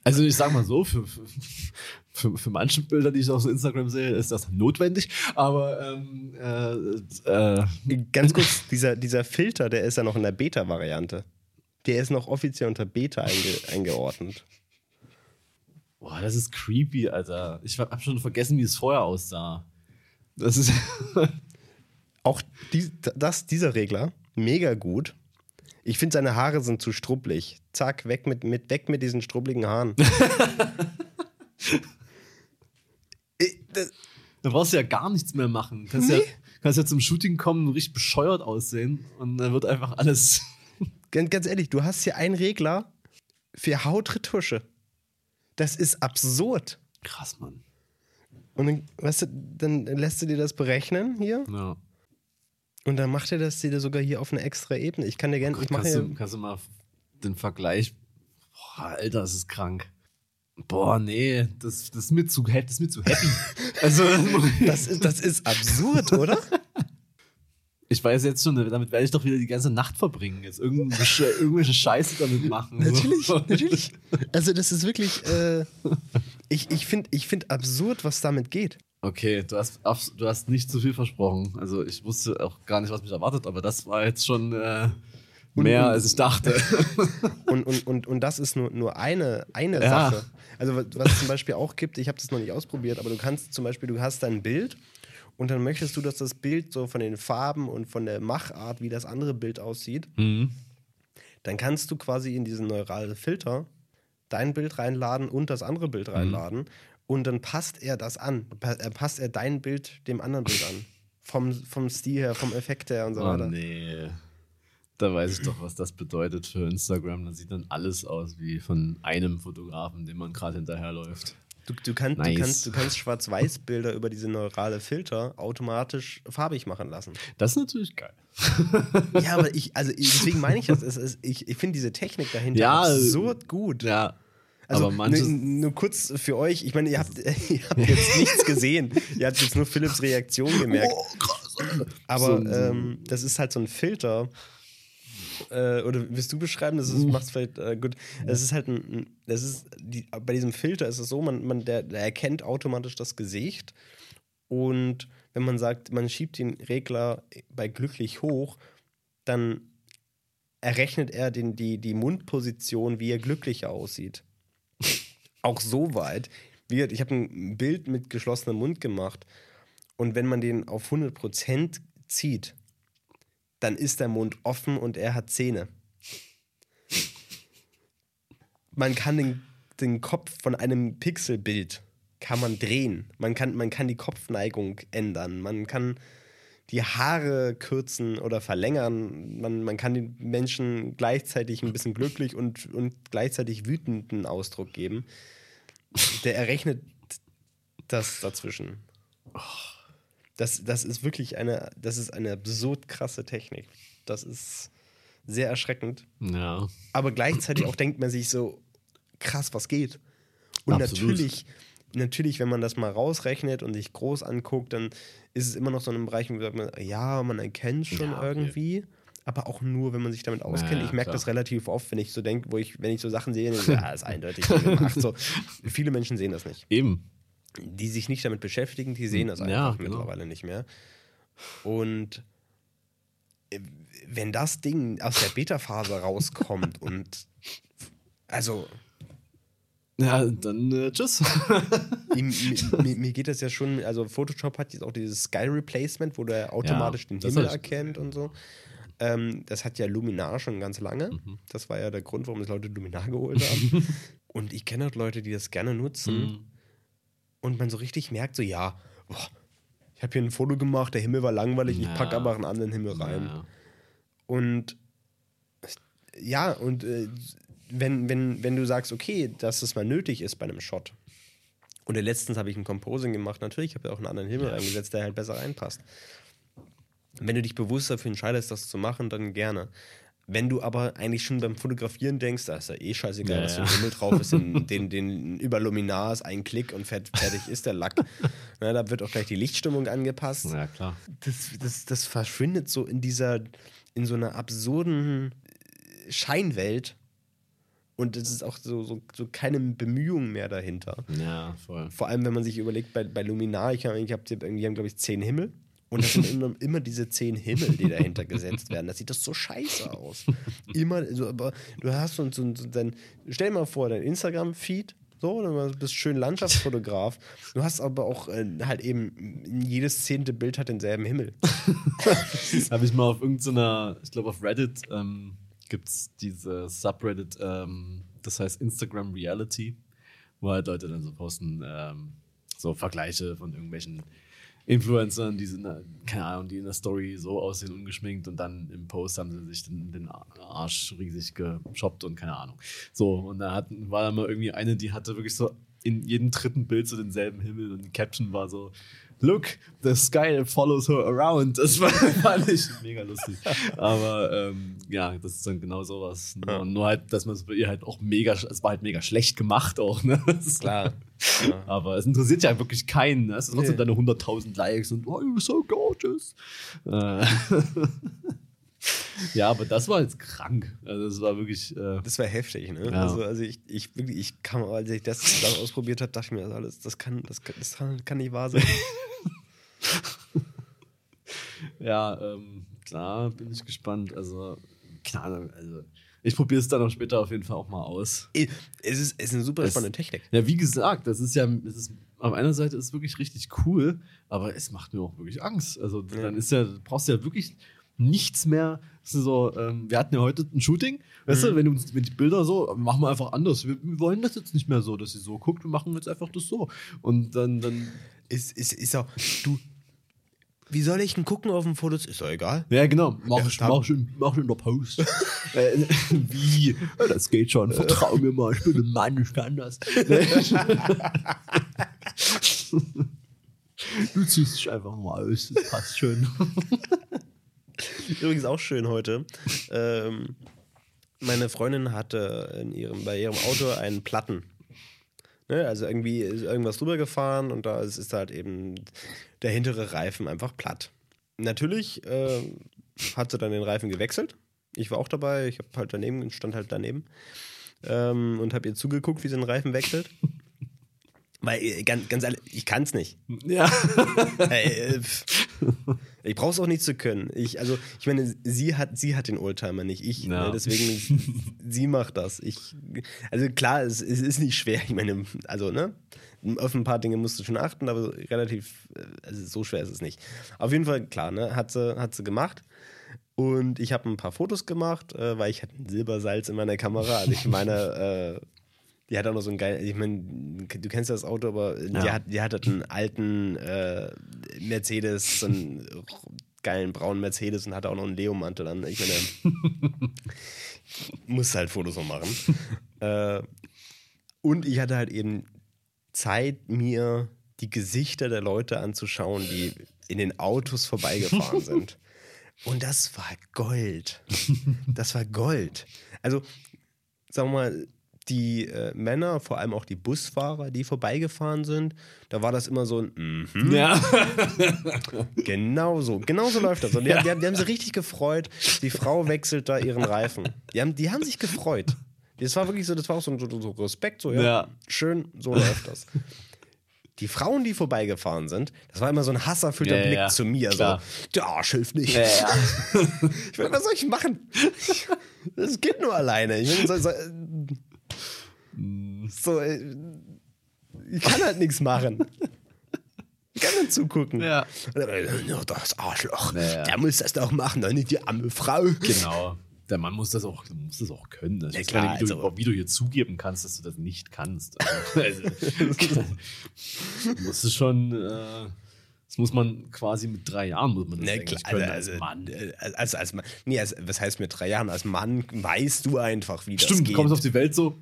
Also ich sag mal so, für, für, für, für manche Bilder, die ich auf Instagram sehe, ist das notwendig. Aber ähm, äh, äh, Ganz kurz, dieser, dieser Filter, der ist ja noch in der Beta-Variante. Der ist noch offiziell unter Beta einge eingeordnet. boah, das ist creepy, Alter. Ich hab schon vergessen, wie es vorher aussah. Das ist. Auch die, das, dieser Regler, mega gut. Ich finde, seine Haare sind zu strubbelig. Zack, weg mit, mit, weg mit diesen strubbligen Haaren. Ich- das- Da brauchst du ja gar nichts mehr machen. Kannst, Nee. ja, kannst ja zum Shooting kommen und richtig bescheuert aussehen. Und dann wird einfach alles. Ganz, ehrlich, du hast hier einen Regler für Hautretusche. Das ist absurd. Krass, Mann. Und dann, weißt du, dann lässt du dir das berechnen hier Ja. und dann macht er das dir sogar hier auf eine extra Ebene. Ich kann dir gerne, ich mache Kannst, du, kannst du mal den Vergleich. Boah, Alter, das ist krank. Boah, nee, das, das, ist, mir zu, das ist mir zu happy. also, das ist, das ist absurd, oder? ich weiß jetzt schon, damit werde ich doch wieder die ganze Nacht verbringen. Jetzt irgendeine, Sche- irgendwelche Scheiße damit machen. Natürlich, So. natürlich. Also das ist wirklich, äh, ich, ich finde ich find absurd, was damit geht. Okay, du hast, du hast nicht zu viel versprochen. Also ich wusste auch gar nicht, was mich erwartet, aber das war jetzt schon äh, mehr, und- als ich dachte. Und, und, und, und das ist nur, nur eine, eine Ja. Sache. Also was was es zum Beispiel auch gibt, ich habe das noch nicht ausprobiert, aber du kannst zum Beispiel, du hast dein Bild und dann möchtest du, dass das Bild so von den Farben und von der Machart, wie das andere Bild aussieht, Mhm. dann kannst du quasi in diesen neuralen Filter dein Bild reinladen und das andere Bild reinladen und dann passt er das an. Äh, Passt er dein Bild dem anderen Bild an. Vom, vom Stil her, vom Effekt her und so Oh weiter. nee. Da weiß ich doch, was das bedeutet für Instagram. Da sieht dann alles aus wie von einem Fotografen, dem man gerade hinterherläuft. Du, du, kann, Nice. du kannst, du kannst Schwarz-Weiß-Bilder über diese neurale Filter automatisch farbig machen lassen. Das ist natürlich geil. Ja, aber ich, also deswegen meine ich das. Es ist, ich ich finde diese Technik dahinter Ja, absurd gut. Ja. Also aber manches. nur, nur kurz für euch, ich meine, ihr habt, ihr habt jetzt nichts gesehen. Ihr habt jetzt nur Philips Reaktion gemerkt. Aber So ein- so ein- ähm, das ist halt so ein Filter. Äh, oder willst du beschreiben? Das ist, macht's vielleicht äh, gut. Das ist halt ein, das ist die, bei diesem Filter ist es so, man, man der, der erkennt automatisch das Gesicht und wenn man sagt, man schiebt den Regler bei glücklich hoch, dann errechnet er den, die, die Mundposition, wie er glücklicher aussieht. Auch so weit. Ich habe ein Bild mit geschlossenem Mund gemacht und wenn man den auf 100% zieht, dann ist der Mund offen und er hat Zähne. Man kann den, den Kopf von einem Pixelbild kann man drehen. Man kann, man kann die Kopfneigung ändern. Man kann die Haare kürzen oder verlängern. Man, man kann den Menschen gleichzeitig ein bisschen glücklich und, und gleichzeitig wütenden Ausdruck geben. Der errechnet das dazwischen. Das, das ist wirklich eine, das ist eine absurd krasse Technik. Das ist sehr erschreckend. ja. Aber gleichzeitig auch denkt man sich so, krass, was geht. Und Absolut. natürlich, natürlich, wenn man das mal rausrechnet und sich groß anguckt, dann ist es immer noch so in einem Bereich, wo man sagt, ja, man erkennt schon Ja, okay. irgendwie. Aber auch nur, wenn man sich damit auskennt. ja, ich merke klar. das relativ oft, wenn ich so denke, wo ich, wenn ich so Sachen sehe, so, ja, ist eindeutig gemacht. So, viele Menschen sehen das nicht Eben. Die sich nicht damit beschäftigen, die sehen das einfach Ja, genau. mittlerweile nicht mehr. Und äh, wenn das Ding aus der Beta-Phase rauskommt und also Ja, dann äh, tschüss. ihm, mir, mir- geht das ja schon, also Photoshop hat jetzt auch dieses Sky Replacement, wo der automatisch Ja, den Himmel erkennt und so. Ähm, das hat ja Luminar schon ganz lange. Mhm. Das war ja der Grund, warum es Leute Luminar geholt haben. und ich kenne halt Leute, die das gerne nutzen. Mhm. Und man so richtig merkt, so ja, boah, ich habe hier ein Foto gemacht, der Himmel war langweilig, ich Ja. packe aber einen anderen Himmel rein. Ja. Und ja, und äh, wenn, wenn, wenn du sagst, okay, dass es mal nötig ist bei einem Shot. Oder letztens habe ich ein Composing gemacht, natürlich habe ich auch einen anderen Himmel eingesetzt, der halt besser reinpasst. Wenn du dich bewusst dafür entscheidest, das zu machen, dann gerne. Wenn du aber eigentlich schon beim Fotografieren denkst, da ist ja eh scheißegal, Ja, was für ja. ein Himmel drauf ist, den, den, den über Luminar ist ein Klick und fertig ist der Lack. Na, da wird auch gleich die Lichtstimmung angepasst ja, klar. das, das, das verschwindet so in dieser, in so einer absurden Scheinwelt. Und es ist auch so, so, so keine Bemühung mehr dahinter. Ja, voll. Vor allem, wenn man sich überlegt, bei, bei Luminar, ich habe, ich hab, die haben, glaube ich, zehn Himmel. Und das sind immer, immer diese zehn Himmel, die dahinter gesetzt werden. Das sieht das so scheiße aus. Immer, so, aber du hast so, so, so dein, stell dir mal vor, dein Instagram-Feed, so, du bist schön Landschaftsfotograf. Du hast aber auch äh, halt eben, jedes zehnte Bild hat denselben Himmel. Habe ich mal auf irgendeiner, ich glaube auf Reddit ähm, gibt es diese Subreddit, ähm, das heißt Instagram Reality, wo halt Leute dann so posten, ähm, so Vergleiche von irgendwelchen Influencern, die sind, keine Ahnung, die in der Story so aussehen, ungeschminkt und dann im Post haben sie sich den, den Arsch riesig geshoppt und keine Ahnung. So, und da hat, war da mal irgendwie eine, die hatte wirklich so in jedem dritten Bild so denselben Himmel und die Caption war so, look, the sky follows her around. Das war, fand ich mega lustig. Aber ähm, ja, das ist dann genau sowas. Nur, ja. nur halt, dass man es bei ihr halt auch mega, es war halt mega schlecht gemacht auch. Ne? Das ist klar. Ja. Aber es interessiert ja wirklich keinen. Ne? Es sind trotzdem nee. deine 100.000 Likes und oh, you're so gorgeous. Äh. ja, aber das war jetzt krank. Also das war wirklich. Äh das war heftig, ne? Ja. Also, also ich, ich wirklich, ich kam, als ich das dann ausprobiert habe, dachte ich mir, das alles, das kann, das kann, das kann nicht wahr sein. ja, ähm, klar, bin ich gespannt. Also, Ahnung, also. Ich probiere es dann auch später auf jeden Fall auch mal aus. Es ist, es ist eine super spannende Technik. Ja, wie gesagt, das ist ja, das ist, auf einer Seite ist es wirklich richtig cool, aber es macht mir auch wirklich Angst. Also ja. dann ist ja, brauchst du ja wirklich nichts mehr. So, ähm, wir hatten ja heute ein Shooting, weißt mhm. du, wenn, du, wenn die Bilder so, machen wir einfach anders. Wir, wir, wollen das jetzt nicht mehr so, dass sie so guckt, wir machen jetzt einfach das so. Und dann, dann ist, ist, ist auch, du, wie soll ich denn gucken auf dem Foto? Ist doch egal. Ja, genau. Mach, ja, ich, mach, ich, mach ich in der Post. Äh, wie? Das geht schon. Vertrau mir mal. Ich bin ein Mann, ich kann das. du ziehst dich einfach mal aus. Das passt schön. Übrigens auch schön heute. Ähm, meine Freundin hatte in ihrem, bei ihrem Auto einen Platten. Ne? Also irgendwie ist irgendwas drüber gefahren und da ist, ist halt eben der hintere Reifen einfach platt. Natürlich äh, hat sie dann den Reifen gewechselt. Ich war auch dabei, ich habe halt daneben, stand halt daneben ähm, und habe ihr zugeguckt, wie sie den Reifen wechselt. Weil, äh, ganz, ganz ehrlich, ich kann es nicht. Ja. Äh, ich brauche es auch nicht zu können. Ich, also, ich meine, sie hat, sie hat den Oldtimer, nicht ich. Ja. Ne? Deswegen, sie macht das. Ich, also klar, es, es, ist nicht schwer. Ich meine, also, ne? Auf ein paar Dinge musst du schon achten, aber relativ, äh, also so schwer ist es nicht. Auf jeden Fall, klar, ne? Hat sie, hat sie gemacht. Und ich habe ein paar Fotos gemacht, äh, weil ich hatte ein Silbersalz in meiner Kamera. Also ich meine, äh, die hat auch noch so einen geilen, ich meine, du kennst das Auto, aber ja. die, hat, die hat halt einen alten äh, Mercedes, so einen geilen braunen Mercedes und hatte auch noch einen Leo-Mantel an. Ich meine, muss halt Fotos noch machen. äh, und ich hatte halt eben Zeit, mir die Gesichter der Leute anzuschauen, die in den Autos vorbeigefahren sind. Und das war Gold. Das war Gold. Also, sagen wir mal, die äh, Männer, vor allem auch die Busfahrer, die vorbeigefahren sind, da war das immer so ein mm -hmm. Ja. genau so, genau so läuft das. Und die, ja. die, die, haben sich richtig gefreut. Die Frau wechselt da ihren Reifen. Die haben, die haben sich gefreut. Das war wirklich so, das war auch so, so, so Respekt, so, ja, ja, schön, so läuft das. Die Frauen, die vorbeigefahren sind, das war immer so ein hasserfüllter ja, Blick ja, zu mir. Klar. So, der Arsch hilft nicht. Ja, ich meine, was soll ich machen? Das geht nur alleine. Ich meine, so, so, so, äh, ich kann halt nichts machen. Ich kann dann zugucken. Ja. Das Arschloch, ja, der muss das doch machen, doch nicht die arme Frau. Genau. Der Mann muss das auch, muss das auch können. Das ja, klar, meine, wie, du, also, wie du hier zugeben kannst, dass du das nicht kannst. Also, musst du schon. Äh, das muss man quasi mit drei Jahren muss man das ne, klar, können, also, als Mann. Also, als Mann. Nee, als, was heißt mit drei Jahren? Als Mann weißt du einfach, wie Stimmt, das geht. Stimmt, du kommst auf die Welt so,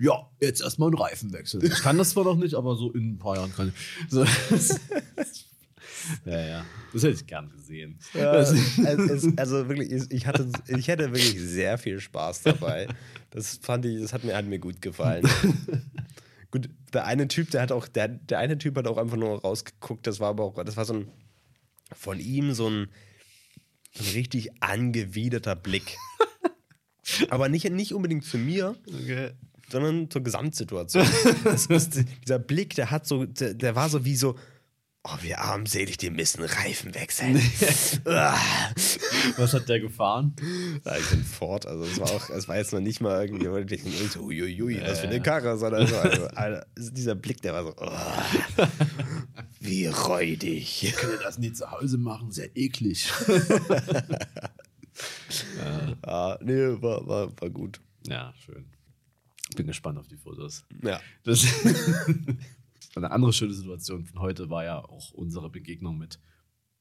ja, jetzt erstmal einen Reifenwechsel. Ich kann das zwar noch nicht, aber so in ein paar Jahren kann ich. So. ja, ja. Das hätte ich gern gesehen. Ja, also, also, wirklich, ich, hatte, ich hatte wirklich sehr viel Spaß dabei. Das fand ich, das hat mir, hat mir gut gefallen. gut, der eine Typ, der hat auch, der, der eine Typ hat auch einfach nur rausgeguckt, das war aber auch, das war so ein von ihm so ein, ein richtig angewiderter Blick. Aber nicht, nicht unbedingt zu mir, Okay. Sondern zur Gesamtsituation. ist, dieser Blick, der hat so, der, der war so wie so, oh, wir armselig, die müssen Reifen wechseln. Ah. Was hat der gefahren? Ja, ich bin fort. Also es war auch, es war jetzt noch nicht mal irgendwie, so, uiuiui, was für eine Karre, sondern so, also, Alter, dieser Blick, der war so, oh, wie räudig. Ich kann das nie zu Hause machen, sehr eklig. Ja, nee, war, war, war gut. Ja, schön. Bin gespannt auf die Fotos. Ja. Das Eine andere schöne Situation von heute war ja auch unsere Begegnung mit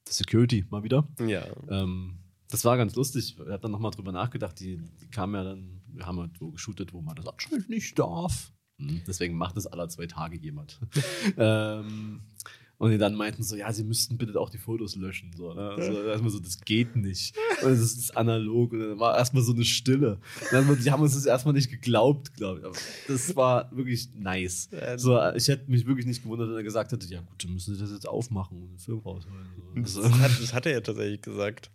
der Security mal wieder. Ja. Ähm, das war ganz lustig. Wir hatten dann nochmal drüber nachgedacht. Die, die kamen ja dann, wir haben halt wo geshootet, wo man das anscheinend nicht darf. Hm, Deswegen macht es alle zwei Tage jemand. ähm, und die dann meinten so, ja, sie müssten bitte auch die Fotos löschen. So, ne? also erstmal so, das geht nicht. Und das ist analog. Und dann war erstmal so eine Stille. Und die haben uns das erstmal nicht geglaubt, glaube ich. Aber das war wirklich nice. So, ich hätte mich wirklich nicht gewundert, wenn er gesagt hätte, ja gut, dann müssen sie das jetzt aufmachen und den Film rausholen. Das So. hat, das hat er ja tatsächlich gesagt.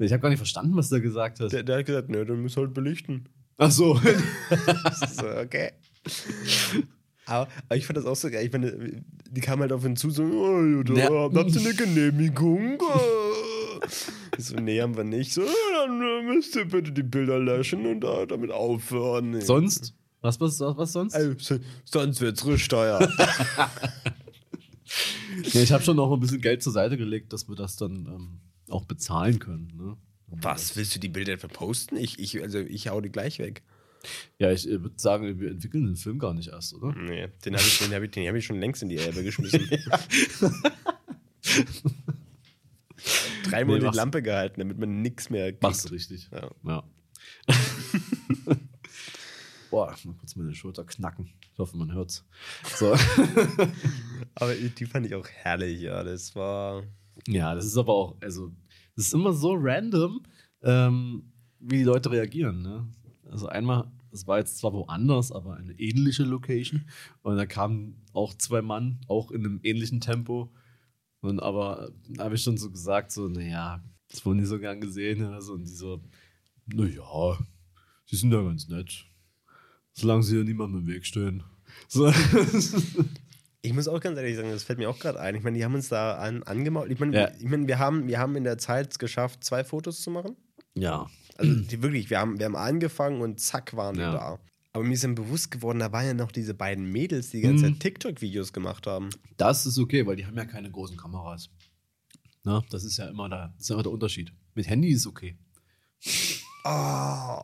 Ich habe gar nicht verstanden, was der gesagt hat. Der, der hat gesagt, ne, dann müssen wir halt belichten. Ach so. so, okay. Aber, aber ich fand das auch so geil. Ich meine, die kamen halt auf ihn zu, so, oh, da, Ja. habt ihr eine Genehmigung? Ich so, nee, haben wir nicht. So, "Ja, dann äh, müsst ihr bitte die Bilder löschen und da, damit aufhören. Nee. sonst? Was, was, was sonst? Also, so- sonst wird's Rücksteuer. Ja, ich habe schon noch ein bisschen Geld zur Seite gelegt, dass wir das dann ähm, auch bezahlen können. Ne? Was, willst du die Bilder etwa posten? Ich, ich, also, ich hau die gleich weg. Ja, ich äh, würde sagen, wir entwickeln den Film gar nicht erst, oder? Nee, den habe ich, den hab ich, den hab ich schon längst in die Elbe geschmissen. Dreimal Nee, die Lampe gehalten, damit man nichts mehr kriegt. Machst du richtig. Ja. Ja. Boah, mal kurz meine Schulter knacken. Ich hoffe, man hört's. So. Aber die fand ich auch herrlich, ja. Das war. ja, das ist aber auch, also, das ist immer so random, ähm, wie die Leute reagieren. Ne? Also einmal, es war jetzt zwar woanders, aber eine ähnliche Location. Und da kamen auch zwei Mann, auch in einem ähnlichen Tempo. Und aber da habe ich schon so gesagt, so, naja, das wurden die so gern gesehen. So, und die so, naja, die sind ja ganz nett. Solange sie ja niemandem im Weg stehen. So. Ich muss auch ganz ehrlich sagen, das fällt mir auch gerade ein. Ich meine, die haben uns da an, angemault. Ich meine, Ja. ich meine wir, haben, wir haben in der Zeit es geschafft, zwei Fotos zu machen. Ja. Also die, wirklich, wir haben, wir haben angefangen und zack waren wir Ja. da. Aber mir ist dann bewusst geworden, da waren ja noch diese beiden Mädels, die die ganze Mhm. Zeit TikTok-Videos gemacht haben. Das ist okay, weil die haben ja keine großen Kameras. Na, das ist ja immer der, das ist immer der Unterschied. Mit Handy ist okay. Oh.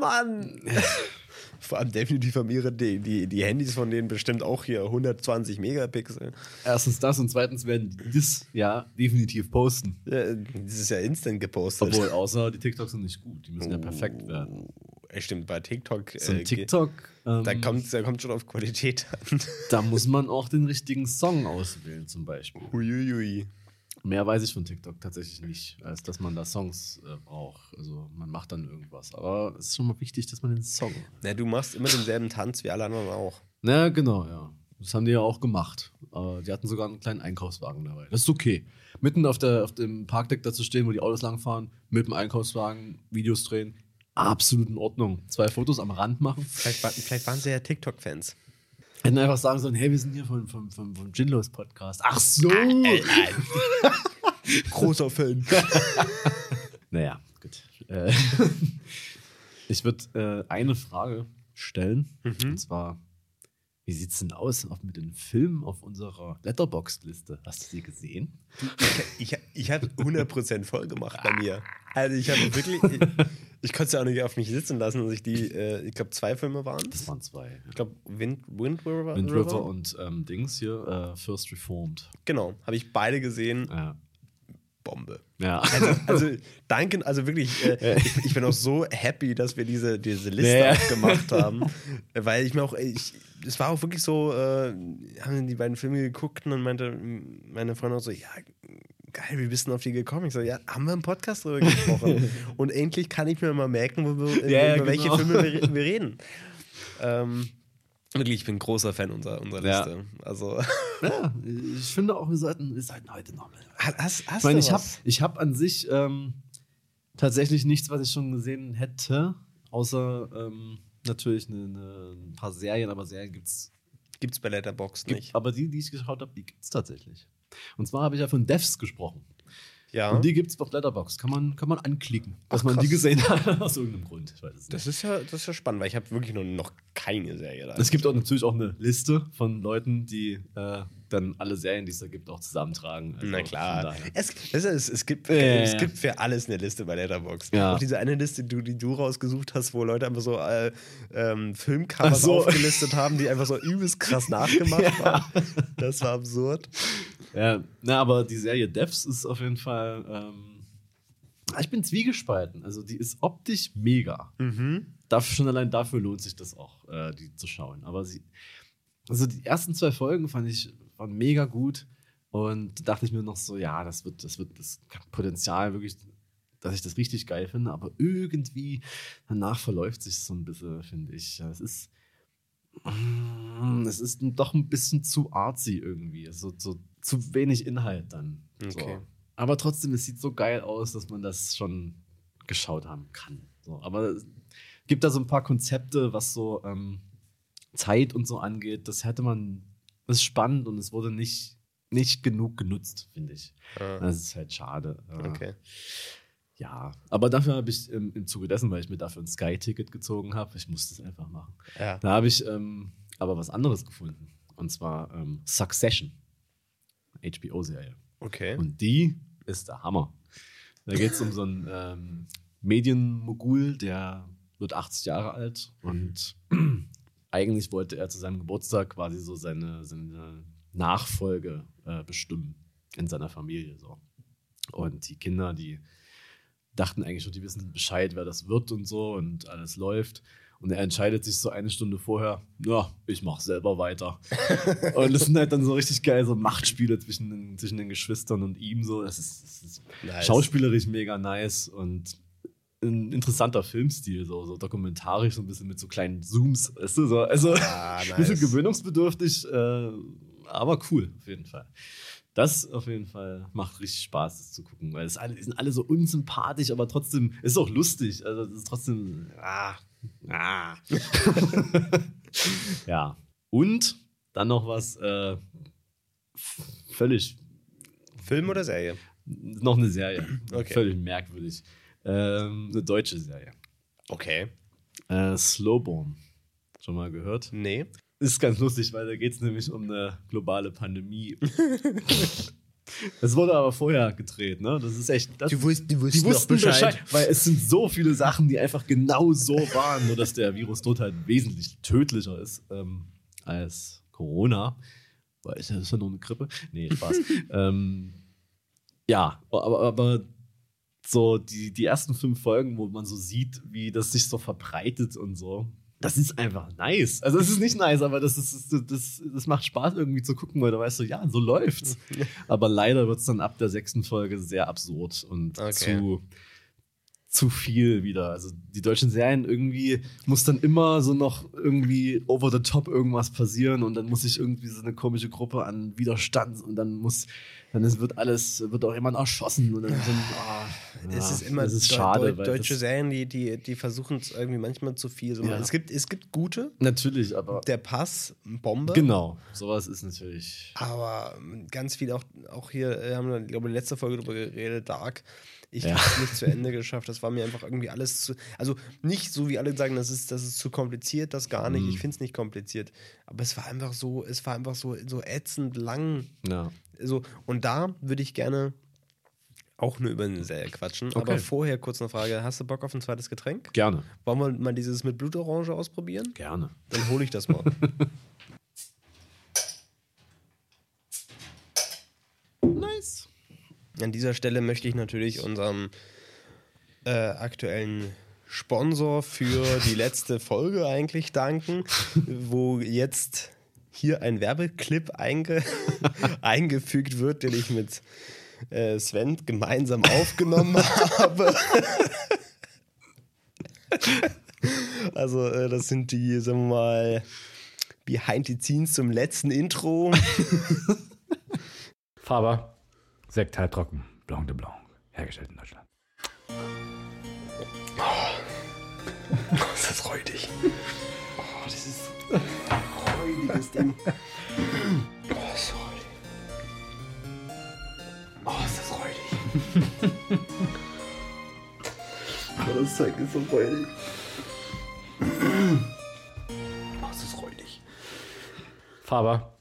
Mann. Vor allem definitiv haben ihre, die, die, die Handys von denen bestimmt auch hier 120 Megapixel. Erstens das und zweitens werden die das ja definitiv posten. Ja, Das ist ja instant gepostet. Obwohl, außer die TikToks sind nicht gut. Die müssen ja perfekt werden. Äh, Stimmt, bei TikTok. So äh, TikTok, ähm, Da kommt da kommt schon auf Qualität an. da muss man auch den richtigen Song auswählen, zum Beispiel. Huiuiui. Mehr weiß ich von TikTok tatsächlich nicht, als dass man da Songs äh, braucht. Also man macht dann irgendwas. Aber es ist schon mal wichtig, dass man den Song. Na, du machst immer denselben Tanz wie alle anderen auch. Na, genau, ja. Das haben die ja auch gemacht. Aber die hatten sogar einen kleinen Einkaufswagen dabei. Das ist okay. Mitten auf, der, auf dem Parkdeck da zu stehen, wo die Autos langfahren, mit dem Einkaufswagen Videos drehen, absolut in Ordnung. Zwei Fotos am Rand machen. Vielleicht, vielleicht waren sie ja TikTok-Fans. Hätten einfach sagen sollen, hey, wir sind hier vom, vom, vom, vom Ginlos Podcast. Ach so. Großer Fan. Naja, gut. Äh, ich würde äh, eine Frage stellen. Mhm. Und zwar, wie sieht es denn aus mit den Filmen auf unserer Letterboxd-Liste? Hast du sie gesehen? Ich, ich habe 100% voll gemacht bei mir. Also ich habe wirklich, ich, ich konnte es ja auch nicht auf mich sitzen lassen, dass ich die, äh, ich glaube zwei Filme waren Das waren zwei. Ich glaube Wind, Wind River. Wind River und ähm, Dings hier, äh, First Reformed. Genau, habe ich beide gesehen. Ja. Bombe. Ja. Also, also danke, also wirklich, äh, ich, ich bin auch so happy, dass wir diese, diese Liste Ja. gemacht haben, weil ich mir auch, ich, es war auch wirklich so, äh, haben die beiden Filme geguckt und dann meinte meine Freundin auch so, ja, geil, wie bist du auf die gekommen? Ich so, ja, haben wir im Podcast drüber gesprochen und endlich kann ich mir mal merken, wo wir, Ja, ja, über welche genau. Filme wir, wir reden. Ähm, wirklich, ich bin ein großer Fan unserer, unserer Ja. Liste. Also, ja, ich finde auch, wir sollten, wir sollten heute noch mal. hast, hast Ich meine, du ich habe hab an sich, ähm, tatsächlich nichts, was ich schon gesehen hätte, außer ähm, natürlich eine, eine, ein paar Serien, aber Serien gibt's. Gibt's bei Letterboxd Gibt, nicht. aber die, die ich geschaut habe, die gibt's tatsächlich. Und zwar habe ich ja von Devs gesprochen. Ja. Und die gibt's auf Letterboxd. Kann man, kann man anklicken, dass Ach, man die gesehen hat, aus irgendeinem Grund. Ich weiß es nicht. das ist ja, das ist ja spannend, weil ich habe wirklich noch, noch keine Serie da. Es gibt auch natürlich auch eine Liste von Leuten, die äh, dann alle Serien, die es da gibt, auch zusammentragen. Also Na klar. Es, es, es, es, gibt, Ja, es ja. gibt für alles eine Liste bei Letterboxd. Ja. Auch diese eine Liste, die du, die du rausgesucht hast, wo Leute einfach so äh, ähm, Filmcovers so. aufgelistet haben, die einfach so übelst krass nachgemacht waren. Das war absurd. Ja, na, aber die Serie Devs ist auf jeden Fall. Ähm, ich bin zwiegespalten. Also, die ist optisch mega. Dafür, schon allein dafür lohnt sich das auch, äh, die zu schauen. Aber sie. Also, die ersten zwei Folgen fand ich waren mega gut. Und da dachte ich mir noch so, ja, das wird, das wird das Potenzial wirklich, dass ich das richtig geil finde. Aber irgendwie danach verläuft sich so ein bisschen, finde ich. Es ist. Mm, Es ist doch ein bisschen zu artsy irgendwie. So, so zu wenig Inhalt dann. Okay. So. Aber trotzdem, es sieht so geil aus, dass man das schon geschaut haben kann. So, aber es gibt da so ein paar Konzepte, was so ähm, Zeit und so angeht. Das hätte man, das ist spannend und es wurde nicht, nicht genug genutzt, finde ich. Ah, Das ist halt schade. Okay. Ja, aber dafür habe ich im, im Zuge dessen, weil ich mir dafür ein Sky-Ticket gezogen habe, ich musste es einfach machen. Ja. Da habe ich ähm, aber was anderes gefunden. Und zwar ähm, Succession. HBO-Serie. Okay. Und die ist der Hammer. Da geht es um so einen ähm, Medienmogul, der wird 80 Jahre alt und eigentlich wollte er zu seinem Geburtstag quasi so seine, seine Nachfolge äh, bestimmen in seiner Familie. So. Und die Kinder, die dachten eigentlich schon, die wissen Bescheid, wer das wird und so und alles läuft. Und er entscheidet sich so eine Stunde vorher, ja, ich mach selber weiter. und das sind halt dann so richtig geil, so Machtspiele zwischen den, zwischen den Geschwistern und ihm. So. Das ist, das ist Nice. schauspielerisch mega nice und ein interessanter Filmstil, so, so dokumentarisch, so ein bisschen mit so kleinen Zooms. Weißt du, so, also Ah, ein bisschen nice. gewöhnungsbedürftig, äh, aber cool, auf jeden Fall. Das auf jeden Fall macht richtig Spaß, das zu gucken, weil es alle, die sind alle so unsympathisch, aber trotzdem ist auch lustig. Also es ist trotzdem. Ah, ah. ja. Und dann noch was äh, völlig Film oder Serie? noch eine Serie. Okay. Völlig merkwürdig. Ähm, eine deutsche Serie. Okay. Äh, Slowborn. Schon mal gehört? Nee. Ist ganz lustig, weil da geht es nämlich um eine globale Pandemie. Das wurde aber vorher gedreht, ne? Das ist echt. Das, wussten, die die wussten Bescheid. weil es sind so viele Sachen, die einfach genau so waren, nur dass der Virus dort halt wesentlich tödlicher ist ähm, als Corona. Weil das ist ja nur eine Grippe. Nee, Spaß. ähm, ja, aber, aber so die, die ersten fünf Folgen, wo man so sieht, wie das sich so verbreitet und so. Das ist einfach nice. Also es ist nicht nice, aber das, ist, das, das, das macht Spaß irgendwie zu gucken, weil da weißt du, ja, so läuft's. Aber leider wird es dann ab der sechsten Folge sehr absurd und Okay. zu, zu viel wieder. Also die deutschen Serien irgendwie muss dann immer so noch irgendwie over the top irgendwas passieren und dann muss sich irgendwie so eine komische Gruppe an Widerstand und dann muss, dann ist, wird alles, wird auch jemand erschossen und dann sind, ah, Es ja, ist immer das ist schade, deu- deutsche Serien, die, die, die versuchen es irgendwie manchmal zu viel. So Ja. es, gibt, es gibt gute. natürlich, aber Der Pass, Bombe. genau, sowas ist natürlich Aber ähm, ganz viel auch, auch hier, äh, haben wir, glaube ich, letzte Folge drüber geredet, Dark. Ich Ja. habe es nicht zu Ende geschafft. Das war mir einfach irgendwie alles zu. Also nicht so, wie alle sagen, das ist, das ist zu kompliziert, das gar nicht. Mhm. Ich finde es nicht kompliziert. Aber es war einfach so, es war einfach so, so ätzend lang. ja. So, und da würde ich gerne auch nur über eine Serie quatschen. Okay. Aber vorher kurz eine Frage: Hast du Bock auf ein zweites Getränk? Gerne, Wollen wir mal dieses mit Blutorange ausprobieren? gerne. Dann hole ich das mal. An dieser Stelle möchte ich natürlich unserem äh, aktuellen Sponsor für die letzte Folge eigentlich danken, wo jetzt hier ein Werbeclip einge eingefügt wird, den ich mit äh, Sven gemeinsam aufgenommen habe. also äh, das sind die, sagen wir mal, Behind the Scenes zum letzten Intro. Faber, Sekt halbtrocken, Blanc de Blanc, hergestellt in Deutschland. Oh, ist das räudig. Oh, das ist räudiges Ding. Oh, ist räudig. Oh, ist das räudig. oh, das Zeug ist so räudig. Oh, ist das räudig. Faber,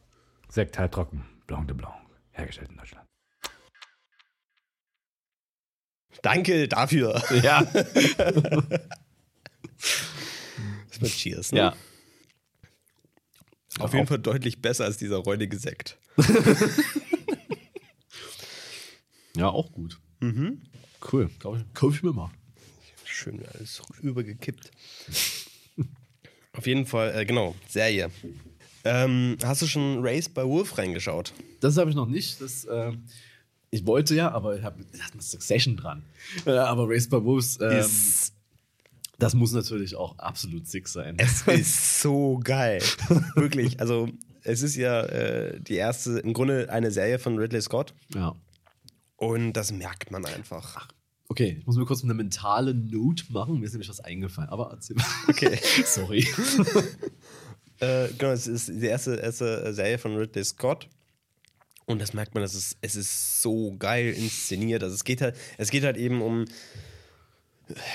Sekt halbtrocken, Blanc de Blanc, hergestellt in Deutschland. Danke dafür. Ja. Das wird Cheers, ne? ja. Auf jeden Fall deutlich besser als dieser räudige Sekt. Ja, auch gut. Cool. Kauf ich, kauf ich mir mal. Schön alles übergekippt. Auf jeden Fall, äh, genau, Serie. Ähm, hast du schon Race by Wolf reingeschaut? Das habe ich noch nicht. Das, ähm, ich wollte ja, aber ich habe hab eine Succession dran. Äh, aber Race by Wolves, ähm, Ist, das muss natürlich auch absolut sick sein. es ist so geil. Wirklich. Also, es ist ja äh, die erste, im Grunde eine Serie von Ridley Scott. ja. Und das merkt man einfach. Okay, ich muss mir kurz eine mentale Note machen. Mir ist nämlich was eingefallen. Aber erzähl mal. Okay. Sorry. Äh, genau, es ist die erste, erste Serie von Ridley Scott. Und das merkt man, das ist, es ist so geil inszeniert. Also es geht halt, es geht halt eben um,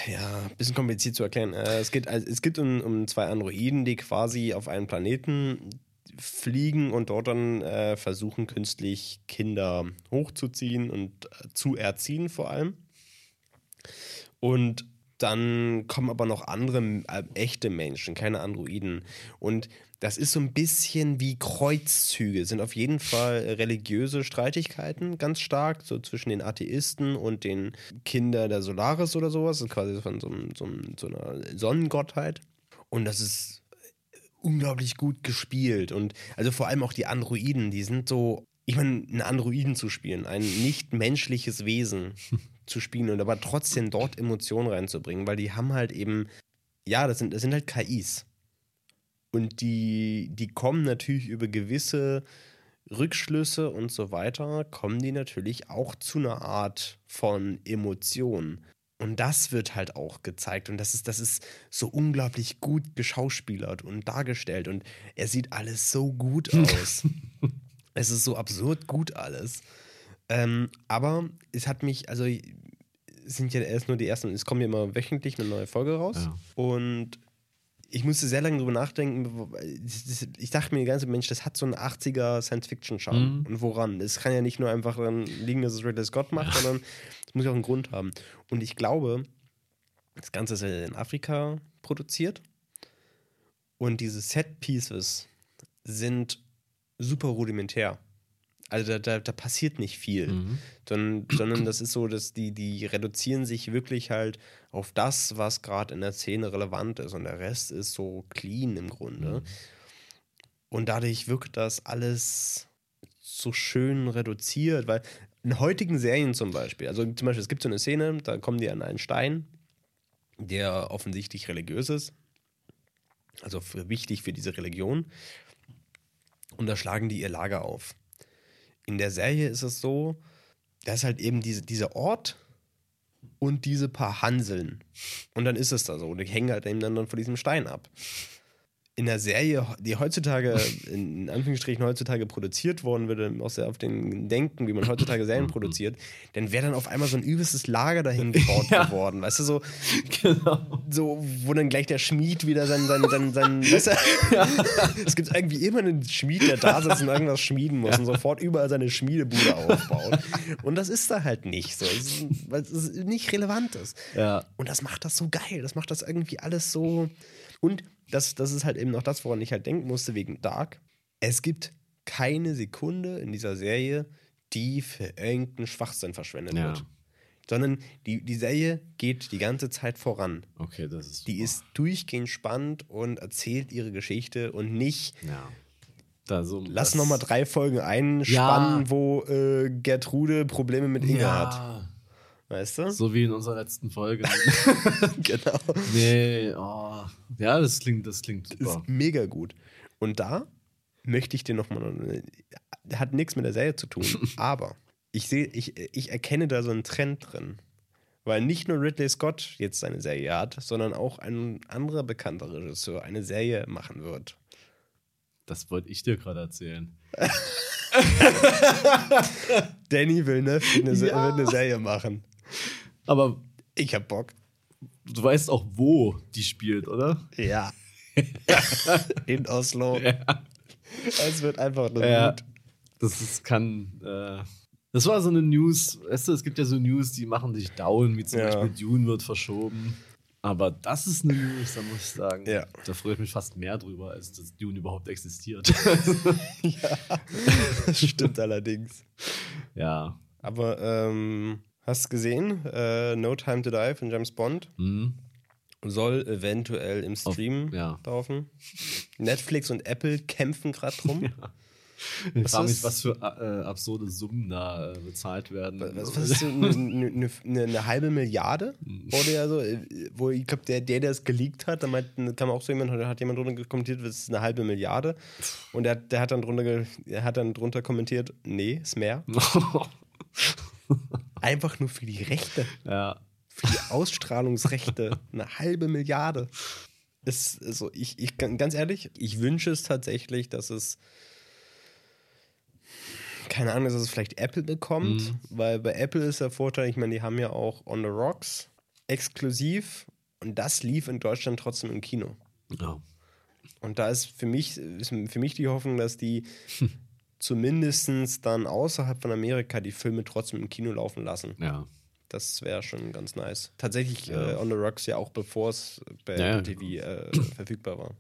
ja, ein bisschen kompliziert zu erklären. Äh, es geht, also es geht um, um zwei Androiden, die quasi auf einen Planeten fliegen und dort dann äh, versuchen, künstlich Kinder hochzuziehen und äh, zu erziehen vor allem. Und dann kommen aber noch andere äh, echte Menschen, keine Androiden. Und das ist so ein bisschen wie Kreuzzüge, sind auf jeden Fall religiöse Streitigkeiten ganz stark, so zwischen den Atheisten und den Kindern der Solaris oder sowas, das ist quasi von so, so, so einer Sonnengottheit. Und das ist unglaublich gut gespielt. Und also vor allem auch die Androiden, die sind so, ich meine, einen Androiden zu spielen, ein nicht menschliches Wesen zu spielen und aber trotzdem dort Emotionen reinzubringen, weil die haben halt eben, ja, das sind, das sind halt KIs. Und die, die kommen natürlich über gewisse Rückschlüsse und so weiter, kommen die natürlich auch zu einer Art von Emotion. Und das wird halt auch gezeigt. Und das ist, das ist so unglaublich gut geschauspielert und dargestellt. Und er sieht alles so gut aus. es ist so absurd gut alles. Ähm, aber es hat mich, also es sind ja erst nur die ersten, es kommt ja immer wöchentlich eine neue Folge raus. Ja. Und ich musste sehr lange drüber nachdenken. Ich dachte mir die ganze Mensch, das hat so einen 80er Science-Fiction-Charme. Mhm. Und woran? Es kann ja nicht nur einfach daran liegen, dass es Ridley Scott macht, sondern es muss ja auch einen Grund haben. Und ich glaube, das Ganze ist ja in Afrika produziert. Und diese Set-Pieces sind super rudimentär. Also da, da, da passiert nicht viel. Mhm. Sondern, sondern das ist so, dass die, die reduzieren sich wirklich halt auf das, was gerade in der Szene relevant ist. Und der Rest ist so clean im Grunde. Und dadurch wirkt das alles so schön reduziert, weil in heutigen Serien zum Beispiel, also zum Beispiel, es gibt so eine Szene, da kommen die an einen Stein, der offensichtlich religiös ist, also für, wichtig für diese Religion, und da schlagen die ihr Lager auf. In der Serie ist es so, da ist halt eben diese, dieser Ort und diese paar Hanseln. Und dann ist es da so. Und die hängen halt eben dann von diesem Stein ab. In der Serie, die heutzutage, in Anführungsstrichen heutzutage produziert worden würde, aus der, auf den Denken, wie man heutzutage Serien produziert, dann wäre dann auf einmal so ein übelstes Lager dahin gebaut Ja. geworden. Weißt du, so, genau. so, wo dann gleich der Schmied wieder sein, sein, sein, sein weißt du, es gibt irgendwie immer einen Schmied, der da sitzt und irgendwas schmieden muss und sofort überall seine Schmiedebude aufbaut. Und das ist da halt nicht so, weil es nicht relevant ist. Ja. Und das macht das so geil, das macht das irgendwie alles so. Und das, das ist halt eben noch das, woran ich halt denken musste wegen Dark. Es gibt keine Sekunde in dieser Serie, die für irgendeinen Schwachsinn verschwendet Ja. wird. Sondern die, die Serie geht die ganze Zeit voran. Okay, das ist. Die super. ist durchgehend spannend und erzählt ihre Geschichte und nicht, Ja. Da so, lass nochmal drei Folgen einspannen, Ja. wo äh, Gertrude Probleme mit Inge hat. Weißt du? So wie in unserer letzten Folge. genau. nee, oh. Ja, das klingt, das klingt super. Ist mega gut. Und da möchte ich dir nochmal, hat nichts mit der Serie zu tun, aber ich sehe, ich, ich erkenne da so einen Trend drin. Weil nicht nur Ridley Scott jetzt seine Serie hat, sondern auch ein anderer bekannter Regisseur eine Serie machen wird. Das wollte ich dir gerade erzählen. Danny Villeneuve wird eine, Ja. eine Serie machen. Aber Ich hab Bock. du weißt auch, wo die spielt, oder? Ja. In Oslo. Es wird einfach nur Ja. gut. Das ist, kann. Äh, das war so eine News. Weißt du, es gibt ja so News, die machen dich down, wie zum Ja. Beispiel Dune wird verschoben. Aber das ist eine News, da muss ich sagen. Ja. Da freue ich mich fast mehr drüber, als dass Dune überhaupt existiert. Das stimmt allerdings. ja. Aber ähm, hast du gesehen? Äh, no Time to Die von James Bond Hm. soll eventuell im Auf- Stream ja. laufen. Netflix und Apple kämpfen gerade drum. Ich Was frage mich, was für äh, absurde Summen da äh, bezahlt werden. Was, was ist eine, eine, eine, eine halbe Milliarde? Wurde ja so, äh, wo ich glaube, der, der, der es geleakt hat, da meint, kam auch so jemand, da hat jemand drunter kommentiert, das ist eine halbe Milliarde. Und der, der hat dann drunter, hat dann drunter kommentiert, nee, ist mehr. Einfach nur für die Rechte, ja. für die Ausstrahlungsrechte, eine halbe Milliarde. Ist, also ich, ich, ganz ehrlich, ich wünsche es tatsächlich, dass es keine Ahnung, dass es vielleicht Apple bekommt, weil bei Apple ist der Vorteil, ich meine, die haben ja auch On the Rocks exklusiv und das lief in Deutschland trotzdem im Kino. ja. Und da ist für mich, ist für mich die Hoffnung, dass die zumindest dann außerhalb von Amerika die Filme trotzdem im Kino laufen lassen. Ja. Das wäre schon ganz nice. Tatsächlich Ja. äh, On the Rocks ja auch bevor es bei Ja, ja, Apple TV äh, verfügbar war.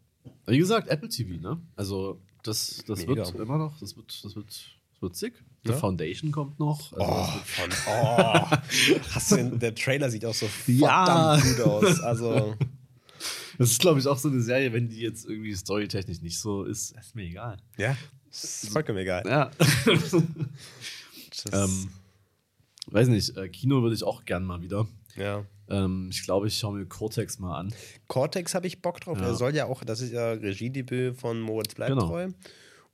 Wie gesagt, Apple TV, ne? Also, das, das Mega. wird immer noch, das wird, das wird, das wird sick. The Ja? Foundation kommt noch. Also, Oh, von, oh. Hast du den, der Trailer sieht auch so Ja. verdammt gut aus. Also, Das ist, glaube ich, auch so eine Serie, wenn die jetzt irgendwie storytechnisch nicht so ist, ist mir egal. ja, ist vollkommen egal. Ja. Das, ähm, weiß nicht, äh, Kino würde ich auch gern mal wieder. ja. Ähm, ich glaube, ich schaue mir Cortex mal an. Cortex habe ich Bock drauf. Ja. Er soll ja auch, das ist ja Regiedebüt von Moritz bleibt Genau.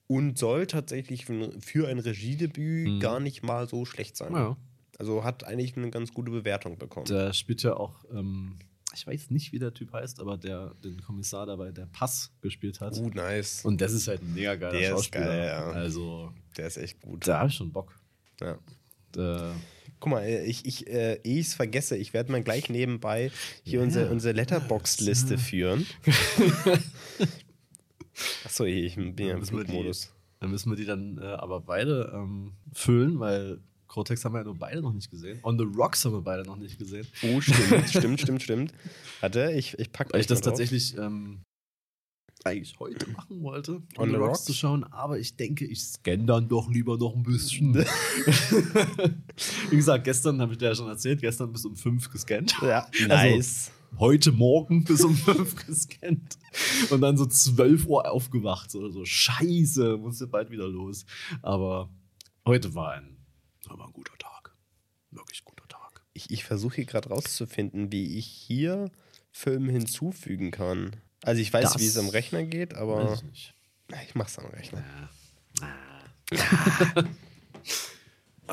Und soll tatsächlich für für ein Regiedebüt Mhm. gar nicht mal so schlecht sein. Ja. Also hat eigentlich eine ganz gute Bewertung bekommen. Der spielt ja auch, ähm, ich weiß nicht, wie der Typ heißt, aber der den Kommissar dabei, der Pass gespielt hat. Gut, nice. Und das ist halt ein mega geiler Der ist Schauspieler. geil, ja. Also, Der ist echt gut. da habe ich schon Bock. Ja. Da, Guck mal, ich, ich, äh, ehe ich es vergesse, ich werde mal gleich nebenbei hier Ja. unsere, unsere Letterbox-Liste führen. Achso, ich bin ja im Flugmodus. dann müssen wir die dann äh, aber beide ähm, füllen, weil Cortex haben wir ja nur beide noch nicht gesehen. On the Rocks haben wir beide noch nicht gesehen. Oh, stimmt, stimmt, stimmt, stimmt. Warte, ich, ich packe Weil ich das tatsächlich ähm, eigentlich heute machen wollte, On, the Rocks, zu schauen, aber ich denke, ich scanne dann doch lieber noch ein bisschen. Wie gesagt, gestern habe ich dir ja schon erzählt, gestern bis um 5 gescannt. Ja, Also, nice. heute Morgen bis um 5 gescannt. Und dann so 12 Uhr aufgewacht. So, so scheiße, musste bald wieder los. Aber heute war ein, war ein guter Tag. Wirklich guter Tag. ich ich versuche hier gerade rauszufinden, wie ich hier Filme hinzufügen kann. Also ich weiß, Das wie es am Rechner geht, aber Weiß ich nicht. ich mach's am Rechner. Ja.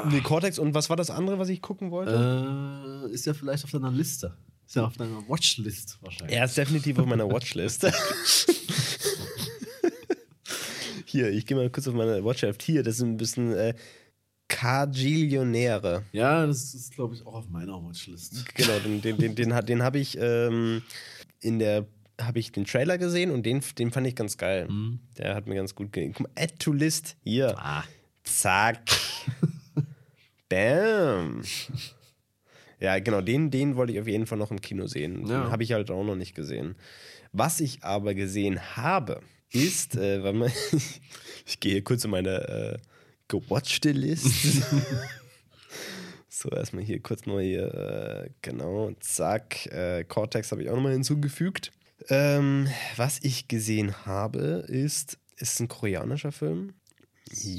Nee, Cortex und was war das andere, was ich gucken wollte? Äh, ist ja vielleicht auf deiner Liste. Ist ja auf deiner Watchlist wahrscheinlich. Er ist definitiv auf meiner Watchlist. hier, ich gehe mal kurz auf meine Watchlist. Hier, das ist ein bisschen äh, Cagillionäre. Ja, das ist, glaube ich, auch auf meiner Watchlist. Genau, den, den, den, den, den habe ich ähm, in der habe ich den Trailer gesehen und den, den fand ich ganz geil. Mhm. Der hat mir ganz gut gegeben. Guck mal, Add to List. Hier. Ah. Zack. Bam. Ja, genau, den, den wollte ich auf jeden Fall noch im Kino sehen. Den Ja. habe ich halt auch noch nicht gesehen. Was ich aber gesehen habe, ist, äh, mal, ich gehe hier kurz in meine äh, gewatchte List. so, erstmal hier kurz neu, äh, genau, zack. Äh, Cortex habe ich auch nochmal hinzugefügt. Ähm, was ich gesehen habe, ist, ist ein koreanischer Film.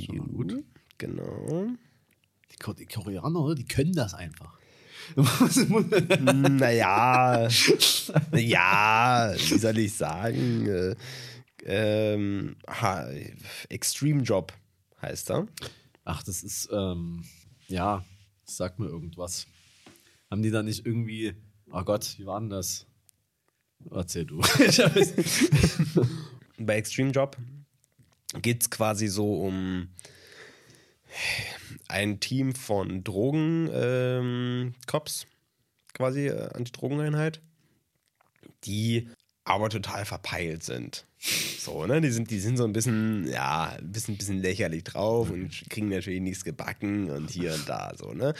gut. Genau. Die, die Koreaner, die können das einfach. Naja, ja, wie soll ich sagen? Äh, ähm, ha, Extreme Job heißt er. Ach, das ist, ähm, ja, sag mir irgendwas. haben die dann nicht irgendwie, oh Gott, wie war denn das? Erzähl du. Bei Extreme Job geht es quasi so um ein Team von Drogen-Cops, ähm, quasi äh, Anti-Drogen-Einheit, die aber total verpeilt sind. So, ne? Die sind, die sind so ein bisschen, ja, ein bisschen, bisschen lächerlich drauf und kriegen natürlich nichts gebacken und hier und da, so, ne?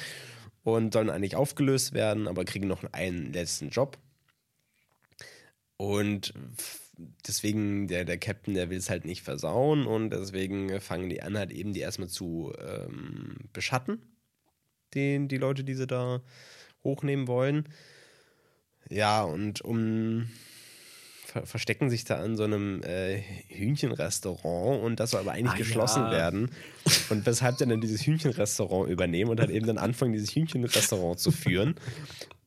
Und sollen eigentlich aufgelöst werden, aber kriegen noch einen letzten Job. Und deswegen, der, der Captain, der will es halt nicht versauen und deswegen fangen die an, halt eben die erstmal zu ähm, beschatten, den, die Leute, die sie da hochnehmen wollen. Ja, und um ver verstecken sich da an so einem äh, Hühnchenrestaurant und das soll aber eigentlich Ah, geschlossen ja. werden. Und weshalb dann dieses Hühnchenrestaurant übernehmen und halt eben dann anfangen, dieses Hühnchenrestaurant zu führen.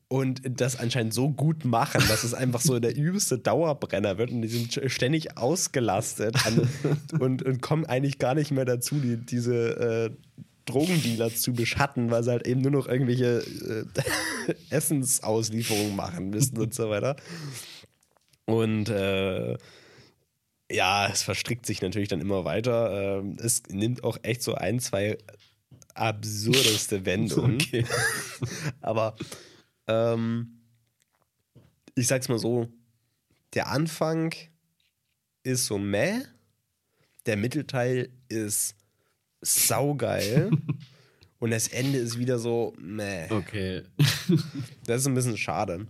Und das anscheinend so gut machen, dass es einfach so der übelste Dauerbrenner wird und die sind ständig ausgelastet an, und, und kommen eigentlich gar nicht mehr dazu, die, diese äh, Drogendealer zu beschatten, weil sie halt eben nur noch irgendwelche äh, Essensauslieferungen machen müssen und so weiter. Und äh, ja, es verstrickt sich natürlich dann immer weiter. Ähm, es nimmt auch echt so ein, zwei absurdeste Wendungen. Okay. Aber ähm, ich sag's mal so: der Anfang ist so meh, der Mittelteil ist saugeil und das Ende ist wieder so meh. Okay. Das ist ein bisschen schade.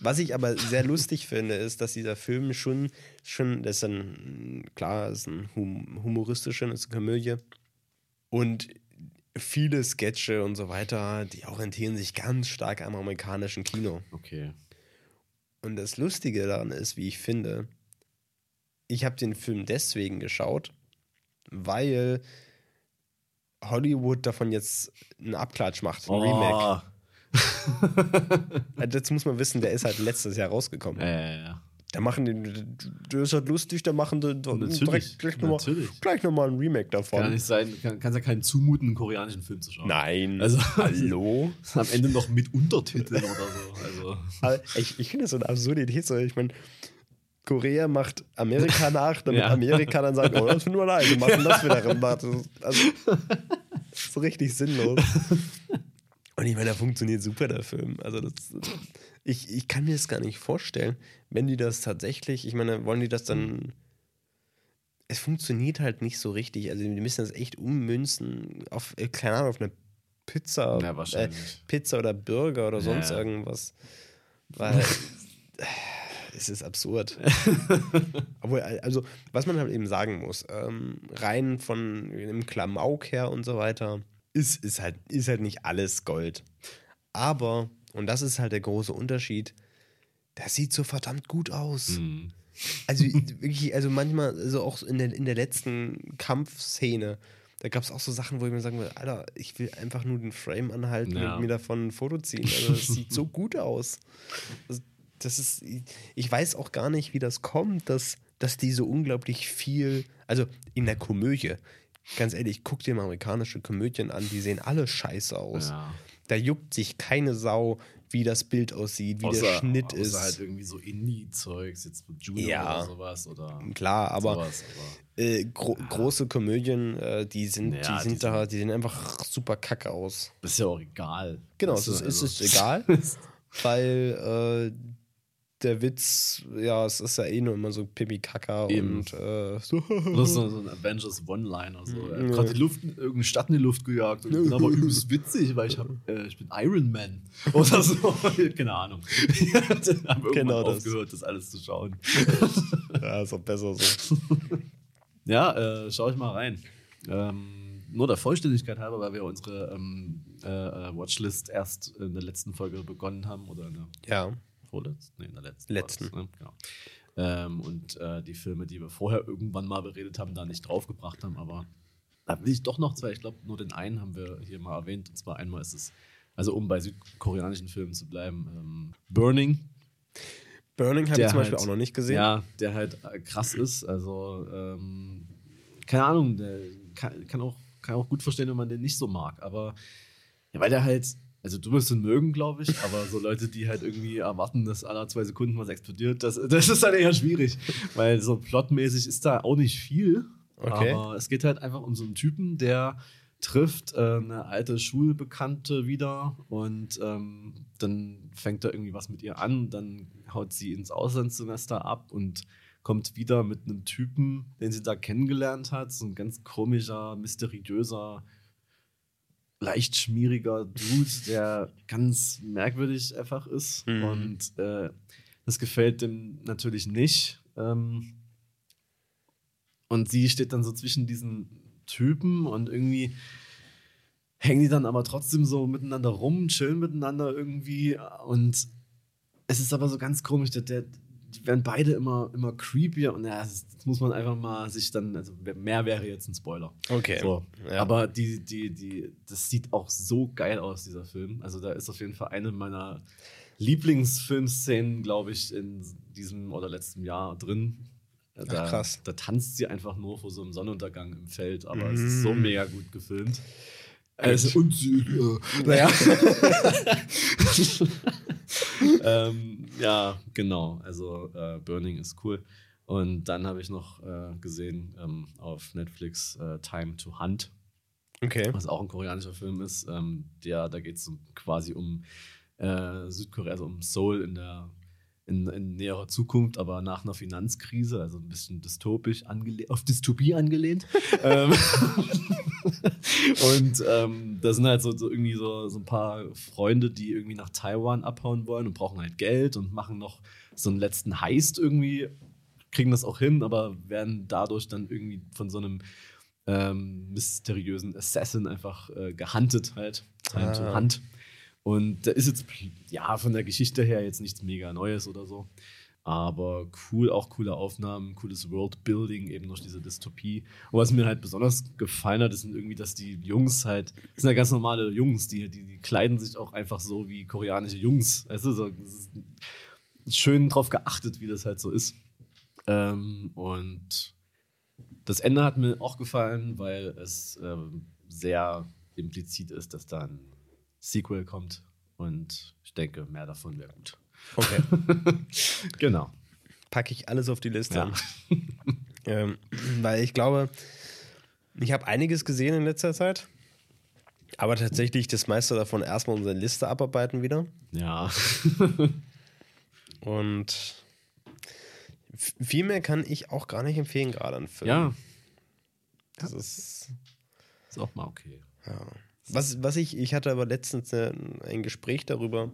Was ich aber sehr lustig finde, ist, dass dieser Film schon, schon das ist ein, klar, ist ein hum humoristischer, ist eine Komödie. Und viele Sketche und so weiter, die orientieren sich ganz stark am amerikanischen Kino. Okay. Und das Lustige daran ist, wie ich finde, ich habe den Film deswegen geschaut, weil Hollywood davon jetzt einen Abklatsch macht, ein Remake. Also Jetzt muss man wissen, der ist halt letztes Jahr rausgekommen. Ja, ja, ja. Da machen die, der ist halt lustig, da machen die Natürlich, direkt gleich nochmal noch mal ein Remake davon. Kann nicht sein, kann es ja keinen zumuten, einen koreanischen Film zu schauen. Nein. Also- hallo? Am Ende noch mit Untertiteln oder so. Also. Ich ich finde das so eine Absurdität. So, ich meine, Korea macht Amerika nach, damit Ja. Amerika dann sagt, oh, das sind nur alleine, machen das wieder. Das Also, das ist so richtig sinnlos. Und ich meine, der funktioniert super, der Film. Also das, ich, ich kann mir das gar nicht vorstellen, wenn die das tatsächlich, ich meine, wollen die das dann. Es funktioniert halt nicht so richtig. Also die müssen das echt ummünzen auf, äh, keine Ahnung, auf eine Pizza. Ja, äh, wahrscheinlich. Pizza oder Burger oder sonst Ja. irgendwas. Weil äh, es ist absurd. Obwohl, also, was man halt eben sagen muss, ähm, rein von dem Klamauk her und so weiter, ist, ist, halt, ist halt nicht alles Gold. Aber, und das ist halt der große Unterschied, das sieht so verdammt gut aus. Mhm. Also wirklich, also manchmal, also auch in der, in der letzten Kampfszene, da gab es auch so Sachen, wo ich mir sagen würde, Alter, ich will einfach nur den Frame anhalten Ja. und mir davon ein Foto ziehen. Also das sieht so gut aus. Das, das ist, ich weiß auch gar nicht, wie das kommt, dass, dass die so unglaublich viel, also in der Komödie, ganz ehrlich, guck dir mal amerikanische Komödien an, die sehen alle scheiße aus. Ja. Da juckt sich keine Sau, wie das Bild aussieht, wie der Schnitt außer ist. halt irgendwie so Indie-Zeugs, jetzt mit Junior Ja. oder sowas. Oder Klar, aber sowas, äh, gro große Komödien, äh, die sind, Ja, die sind die da, die sehen einfach super kacke aus. ist ja auch egal. Genau, es ist, es also- ist egal, weil äh, der Witz, ja, es ist ja eh nur immer so pipi kaka Eben. und äh, so. Oder so, so ein Avengers One-Liner. So. Er hat gerade die Luft, irgendeine Stadt in die Luft gejagt. Und ich bin aber übelst witzig, weil ich, hab, äh, ich bin Iron Man. Oder so. Keine Ahnung. Ich habe irgendwann Genau das. aufgehört, das alles zu schauen. ja, ist auch besser so. Ja, äh, schau ich mal rein. Ähm, nur der Vollständigkeit halber, weil wir unsere ähm, äh, äh, Watchlist erst in der letzten Folge begonnen haben. Oder in der Ja. Vorletzten? Nee, in der letzten. Letzten. das, ne? genau. ähm, und äh, die Filme, die wir vorher irgendwann mal beredet haben, da nicht draufgebracht haben. Aber da will ich doch noch zwei. Ich glaube, nur den einen haben wir hier mal erwähnt. Und zwar einmal ist es, also um bei südkoreanischen Filmen zu bleiben, ähm, Burning. Burning habe ich zum Beispiel halt- auch noch nicht gesehen. Ja, der halt äh, krass ist. Also, ähm, keine Ahnung, der kann, kann, auch, kann auch gut verstehen, wenn man den nicht so mag. Aber ja, weil der halt also du wirst ihn mögen, glaube ich, aber so Leute, die halt irgendwie erwarten, dass aller zwei Sekunden was explodiert, das, das ist dann eher schwierig. Weil so plotmäßig ist da auch nicht viel. Okay. Aber es geht halt einfach um so einen Typen, der trifft äh, eine alte Schulbekannte wieder und ähm, dann fängt er irgendwie was mit ihr an, dann haut sie ins Auslandssemester ab und kommt wieder mit einem Typen, den sie da kennengelernt hat, so ein ganz komischer, mysteriöser, leicht schmieriger Dude, der ganz merkwürdig einfach ist Mhm. und äh, das gefällt dem natürlich nicht. Ähm, und sie steht dann so zwischen diesen Typen und irgendwie hängen die dann aber trotzdem so miteinander rum, chillen miteinander irgendwie. Und es ist aber so ganz komisch, der, der, die werden beide immer, immer creepier und ja, das, muss man einfach mal sich dann, also mehr wäre jetzt ein Spoiler. Okay. So. Ja. Aber die, die, die, das sieht auch so geil aus, dieser Film. Also da ist auf jeden Fall eine meiner Lieblingsfilmszenen, glaube ich, in diesem oder letzten Jahr drin. Da, Ach, krass. Da tanzt sie einfach nur vor so einem Sonnenuntergang im Feld, aber es ist so Mm. mega gut gefilmt. Also, und äh, naja. ähm, ja, genau. Also äh, Burning ist cool. Und dann habe ich noch äh, gesehen ähm, auf Netflix äh, Time to Hunt, okay. was auch ein koreanischer Film ist. Ähm, der, da geht es quasi um äh, Südkorea, also um Seoul in der in, in näherer Zukunft, aber nach einer Finanzkrise, also ein bisschen dystopisch angelehnt, auf Dystopie angelehnt. ähm, und ähm, da sind halt so, so irgendwie so, so ein paar Freunde, die irgendwie nach Taiwan abhauen wollen und brauchen halt Geld und machen noch so einen letzten Heist irgendwie, kriegen das auch hin, aber werden dadurch dann irgendwie von so einem ähm, mysteriösen Assassin einfach äh, gehuntet halt. Time to Ah. Und da ist jetzt, ja, von der Geschichte her jetzt nichts mega Neues oder so. Aber cool, auch coole Aufnahmen, cooles Worldbuilding, eben durch diese Dystopie. Und was mir halt besonders gefallen hat, ist irgendwie, dass die Jungs halt, das sind ja ganz normale Jungs, die, die, die kleiden sich auch einfach so wie koreanische Jungs. Du, so, schön drauf geachtet, wie das halt so ist. Ähm, und das Ende hat mir auch gefallen, weil es ähm, sehr implizit ist, dass da ein Sequel kommt. Und ich denke, mehr davon wäre gut. Okay. Genau. Packe ich alles auf die Liste. Ja. Ähm, weil ich glaube, ich habe einiges gesehen in letzter Zeit. Aber tatsächlich das meiste davon erstmal unsere Liste abarbeiten wieder. Ja. Und viel mehr kann ich auch gar nicht empfehlen, gerade an Filmen. ja, Das ist. ist auch mal okay. Ja. Was, was ich, ich hatte aber letztens ein Gespräch darüber,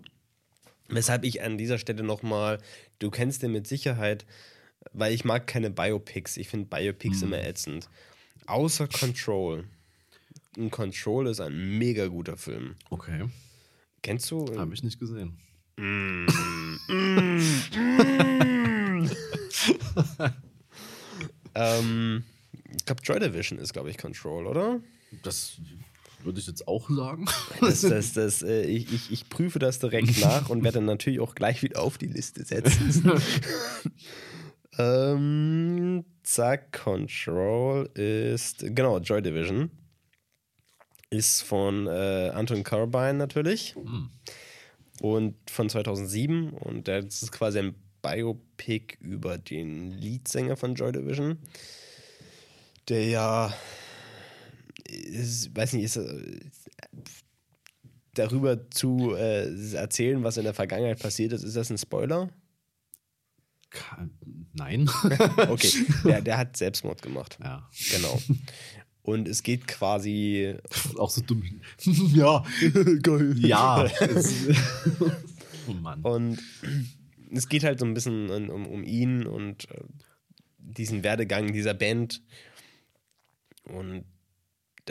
weshalb ich an dieser Stelle nochmal, du kennst den mit Sicherheit, weil ich mag keine Biopics. Ich finde Biopics immer ätzend. Außer Control. Und Control ist ein mega guter Film. Okay. Kennst du? Habe ich nicht gesehen. ähm, ich glaube, Joy Division ist, glaube ich, Control, oder? Das würde ich jetzt auch sagen. Das, das, das, äh, ich, ich, ich prüfe das direkt nach und werde dann natürlich auch gleich wieder auf die Liste setzen. ähm, zack, Control ist, genau, Joy Division. Ist von äh, Anton Corbijn natürlich. Und von 2007. Und das ist quasi ein Biopic über den Leadsänger von Joy Division. Der ja, ist, weiß nicht, ist, äh, darüber zu äh, erzählen, was in der Vergangenheit passiert ist, ist das ein Spoiler? Nein. Okay, der, der hat Selbstmord gemacht. ja. Genau. Und es geht quasi. Auch so dumm. ja. Geil. Ja. Oh Mann. Und es geht halt so ein bisschen um, um, um ihn und äh, diesen Werdegang dieser Band. Und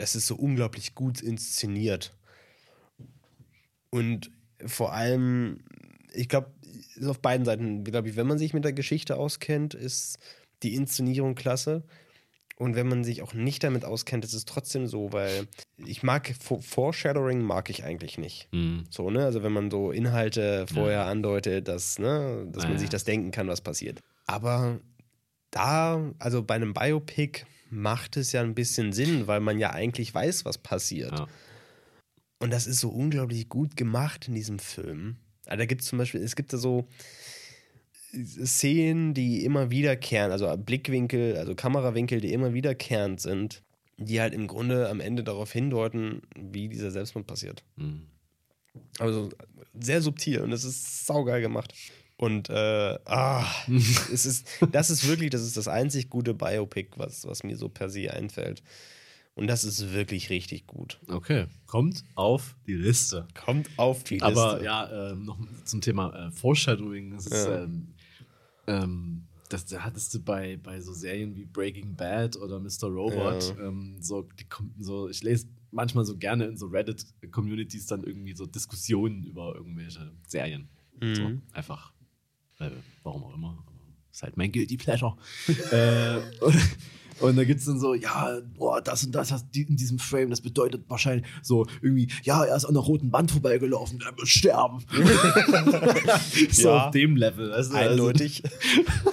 das ist so unglaublich gut inszeniert. Und vor allem, ich glaube, auf beiden Seiten, glaube ich, wenn man sich mit der Geschichte auskennt, ist die Inszenierung klasse. Und wenn man sich auch nicht damit auskennt, ist es trotzdem so, weil ich mag For- Foreshadowing mag ich eigentlich nicht. Hm. So, ne? Also wenn man so Inhalte vorher andeutet, dass, ne, dass man Ja, sich ja. das denken kann, was passiert. Aber da, also bei einem Biopic macht es ja ein bisschen Sinn, weil man ja eigentlich weiß, was passiert. Ja. Und das ist so unglaublich gut gemacht in diesem Film. Also da gibt es zum Beispiel, es gibt da so Szenen, die immer wiederkehren, also Blickwinkel, also Kamerawinkel, die immer wiederkehrend sind, die halt im Grunde am Ende darauf hindeuten, wie dieser Selbstmord passiert. Mhm. Also sehr subtil und es ist saugeil gemacht. Und äh, ah, es ist, das ist wirklich, das ist das einzig gute Biopic, was, was mir so per se einfällt. Und das ist wirklich richtig gut. Okay. Kommt auf die Liste. Kommt auf die Liste. Aber ja, ähm, noch zum Thema äh, Foreshadowing. Das ist, Ja. ähm, ähm, das da hattest du bei, bei so Serien wie Breaking Bad oder Mr. Robot. Ähm, so, die, so, ich lese manchmal so gerne in so Reddit-Communities dann irgendwie so Diskussionen über irgendwelche Serien. So, Mhm. einfach. Äh, warum auch immer. Ist halt mein Guilty Pleasure. äh, und, und da gibt es dann so, ja, boah, das und das in diesem Frame, das bedeutet wahrscheinlich so irgendwie, ja, er ist an der roten Wand vorbeigelaufen, er wird sterben. so Ja. auf dem Level. Du? Eindeutig. Also,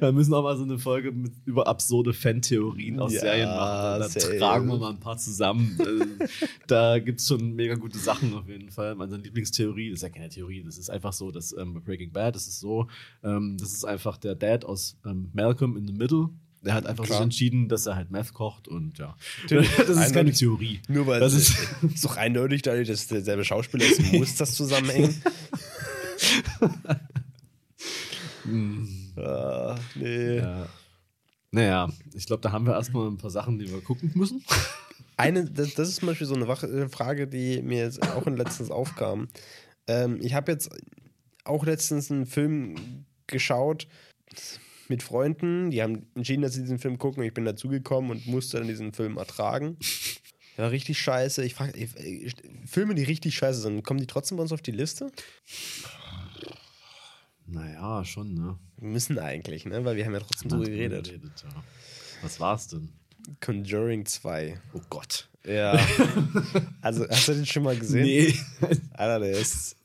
da müssen wir mal so eine Folge mit, über absurde Fan-Theorien aus Ja, Serien machen. Safe. tragen wir mal ein paar zusammen. Äh, da gibt es schon mega gute Sachen auf jeden Fall. Meine Lieblingstheorie, das ist ja keine Theorie, das ist einfach so, dass ähm, Breaking Bad, das ist so, ähm, das ist einfach der Dad aus ähm, Malcolm in the Middle. Der hat einfach Klar. sich entschieden, dass er halt Meth kocht und ja. Natürlich. Das ist keine Eindeutig. Theorie. Nur weil Das es ist- ist doch eindeutig, dadurch, dass derselbe Schauspieler ist, muss das zusammenhängen. ah, nee. Ja. Naja, ich glaube, da haben wir erstmal ein paar Sachen, die wir gucken müssen. Eine, das, das ist zum Beispiel so eine äh, Frage, die mir jetzt auch in letztens aufkam. Ähm, ich habe jetzt auch letztens einen Film geschaut mit Freunden, die haben entschieden, dass sie diesen Film gucken ich bin dazugekommen und musste dann diesen Film ertragen. War richtig scheiße. Ich frage, Filme, die richtig scheiße sind, kommen die trotzdem bei uns auf die Liste? Naja, schon, ne? Müssen eigentlich, ne? Weil wir haben ja trotzdem drüber geredet. ja. Was war's denn? Conjuring 2. Oh Gott. Ja. also, hast du den schon mal gesehen? Nee. Alter, der ist.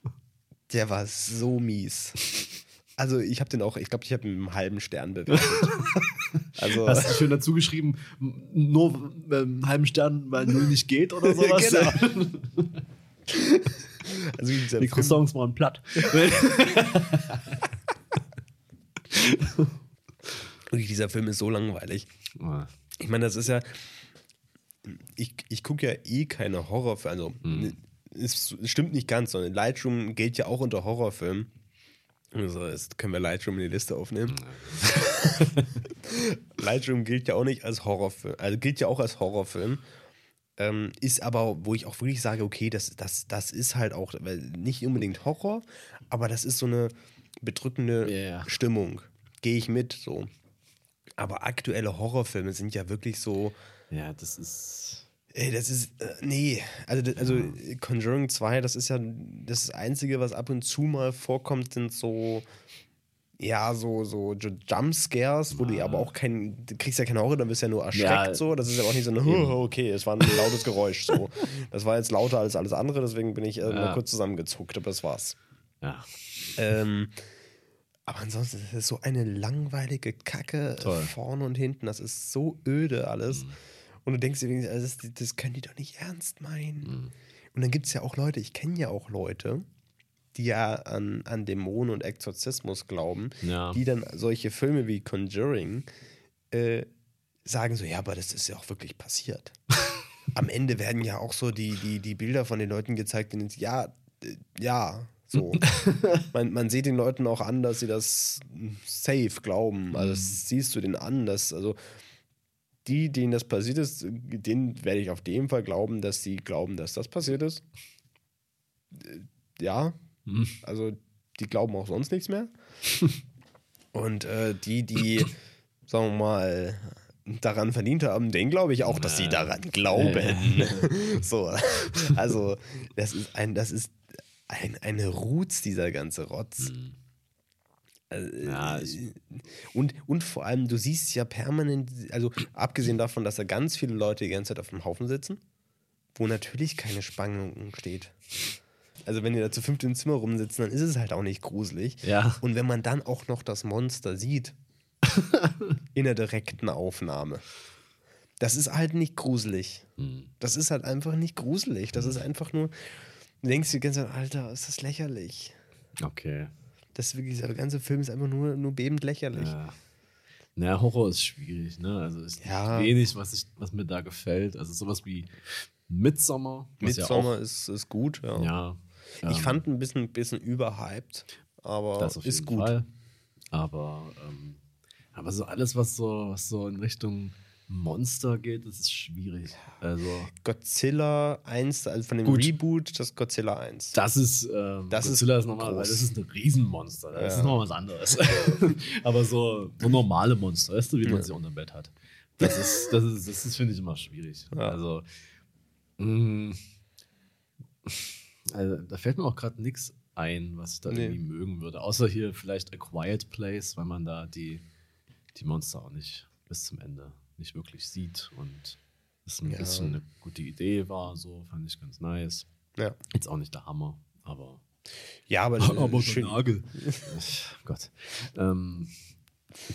Der war so mies. Also, ich habe den auch, ich glaube, ich habe ihn mit einem halben Stern bewertet. Also, Hast du schön dazu geschrieben, nur einen halben Stern, weil null nicht geht oder sowas? Genau. also dieser Die Croissants waren platt. Wirklich, dieser Film ist so langweilig. Ich meine, das ist ja. Ich, ich gucke ja eh keine Horrorfilme. Also, es, es stimmt nicht ganz, sondern Lightroom gilt ja auch unter Horrorfilm. Also, jetzt können wir Lightroom in die Liste aufnehmen. Lightroom gilt ja auch nicht als Horrorfilm. Also, gilt ja auch als Horrorfilm. Ähm, ist aber, wo ich auch wirklich sage, okay, das, das, das ist halt auch, nicht unbedingt Horror, aber das ist so eine bedrückende ja. Stimmung. Gehe ich mit, so. Aber aktuelle Horrorfilme sind ja wirklich so, ja, das ist. ey, das ist, äh, nee. Also, das- also Conjuring 2, das ist ja das Einzige, was ab und zu mal vorkommt, sind so, ja, so, so Ju- Jumpscares, wo du aber auch kein, du kriegst ja keine Horror, dann bist du ja nur erschreckt, Ja, so. Das ist ja auch nicht so eine, "Oh, okay, es war ein lautes Geräusch, so. Das war jetzt lauter als alles andere, deswegen bin ich äh, mal Ja. kurz zusammengezuckt, aber das war's. Ja. Ähm, aber ansonsten ist es so eine langweilige Kacke Toll. vorne und hinten. Das ist so öde alles. Mhm. Und du denkst dir, also das, das können die doch nicht ernst meinen. Mhm. Und dann gibt es ja auch Leute, ich kenne ja auch Leute, die ja an, an Dämonen und Exorzismus glauben, Ja. die dann solche Filme wie Conjuring äh, sagen so, ja, aber das ist ja auch wirklich passiert. Am Ende werden ja auch so die, die, die Bilder von den Leuten gezeigt, denen es- ja, äh, ja, so. man, man sieht den Leuten auch an, dass sie das safe glauben. Also das siehst du denen an, dass, also die, denen das passiert ist, denen werde ich auf jeden Fall glauben, dass sie glauben, dass das passiert ist. Äh, Ja, Hm. also die glauben auch sonst nichts mehr. Und äh, die, die, sagen wir mal, daran verdient haben, denen glaube ich auch, dass sie daran glauben. so, also das ist ein, das ist ein, eine Roots, dieser ganze Rotz. Also, Ja, und, und vor allem, du siehst ja permanent, also abgesehen davon, dass da ganz viele Leute die ganze Zeit auf dem Haufen sitzen, wo natürlich keine Spannung steht. Also wenn die da zu fünft im Zimmer rumsitzen, dann ist es halt auch nicht gruselig. Ja. Und wenn man dann auch noch das Monster sieht, in der direkten Aufnahme, das ist halt nicht gruselig. Hm. Das ist halt einfach nicht gruselig. Das ist einfach nur, du denkst die ganze Zeit, Alter, ist das lächerlich. Okay. Das ist wirklich, der ganze Film ist einfach nur, nur bebend lächerlich. Ja. Naja, Horror ist schwierig, ne? Also es gibt Ja. wenig, was, ich, was mir da gefällt. Also sowas wie Midsommar. was Midsommar Ja ist, ist gut, ja. ja Ich ähm, fand ein bisschen, bisschen überhyped, aber das auf ist gut. Fall. Aber, ähm, aber so alles, was so, was so in Richtung Monster geht, das ist schwierig. Also, Godzilla 1, also von dem Gut. Reboot, das Godzilla 1. das ist, ähm, Das ist Godzilla ist nochmal, weil groß. das ist ein Riesenmonster. Das Ja. ist nochmal was anderes. aber so, so normale Monster, weißt du, wie man sie unter dem Bett hat. Das ist, das ist, das ist finde ich, immer schwierig. Ja. Also, mh, also, da fällt mir auch gerade nichts ein, was ich da Nee. irgendwie mögen würde. Außer hier vielleicht A Quiet Place, weil man da die, die Monster auch nicht bis zum Ende nicht wirklich sieht und es ein Ja. bisschen eine gute Idee war, so fand ich ganz nice. Ja, Jetzt auch nicht der Hammer, aber. ja aber, Aber schön. Nagel. Gott. Ähm.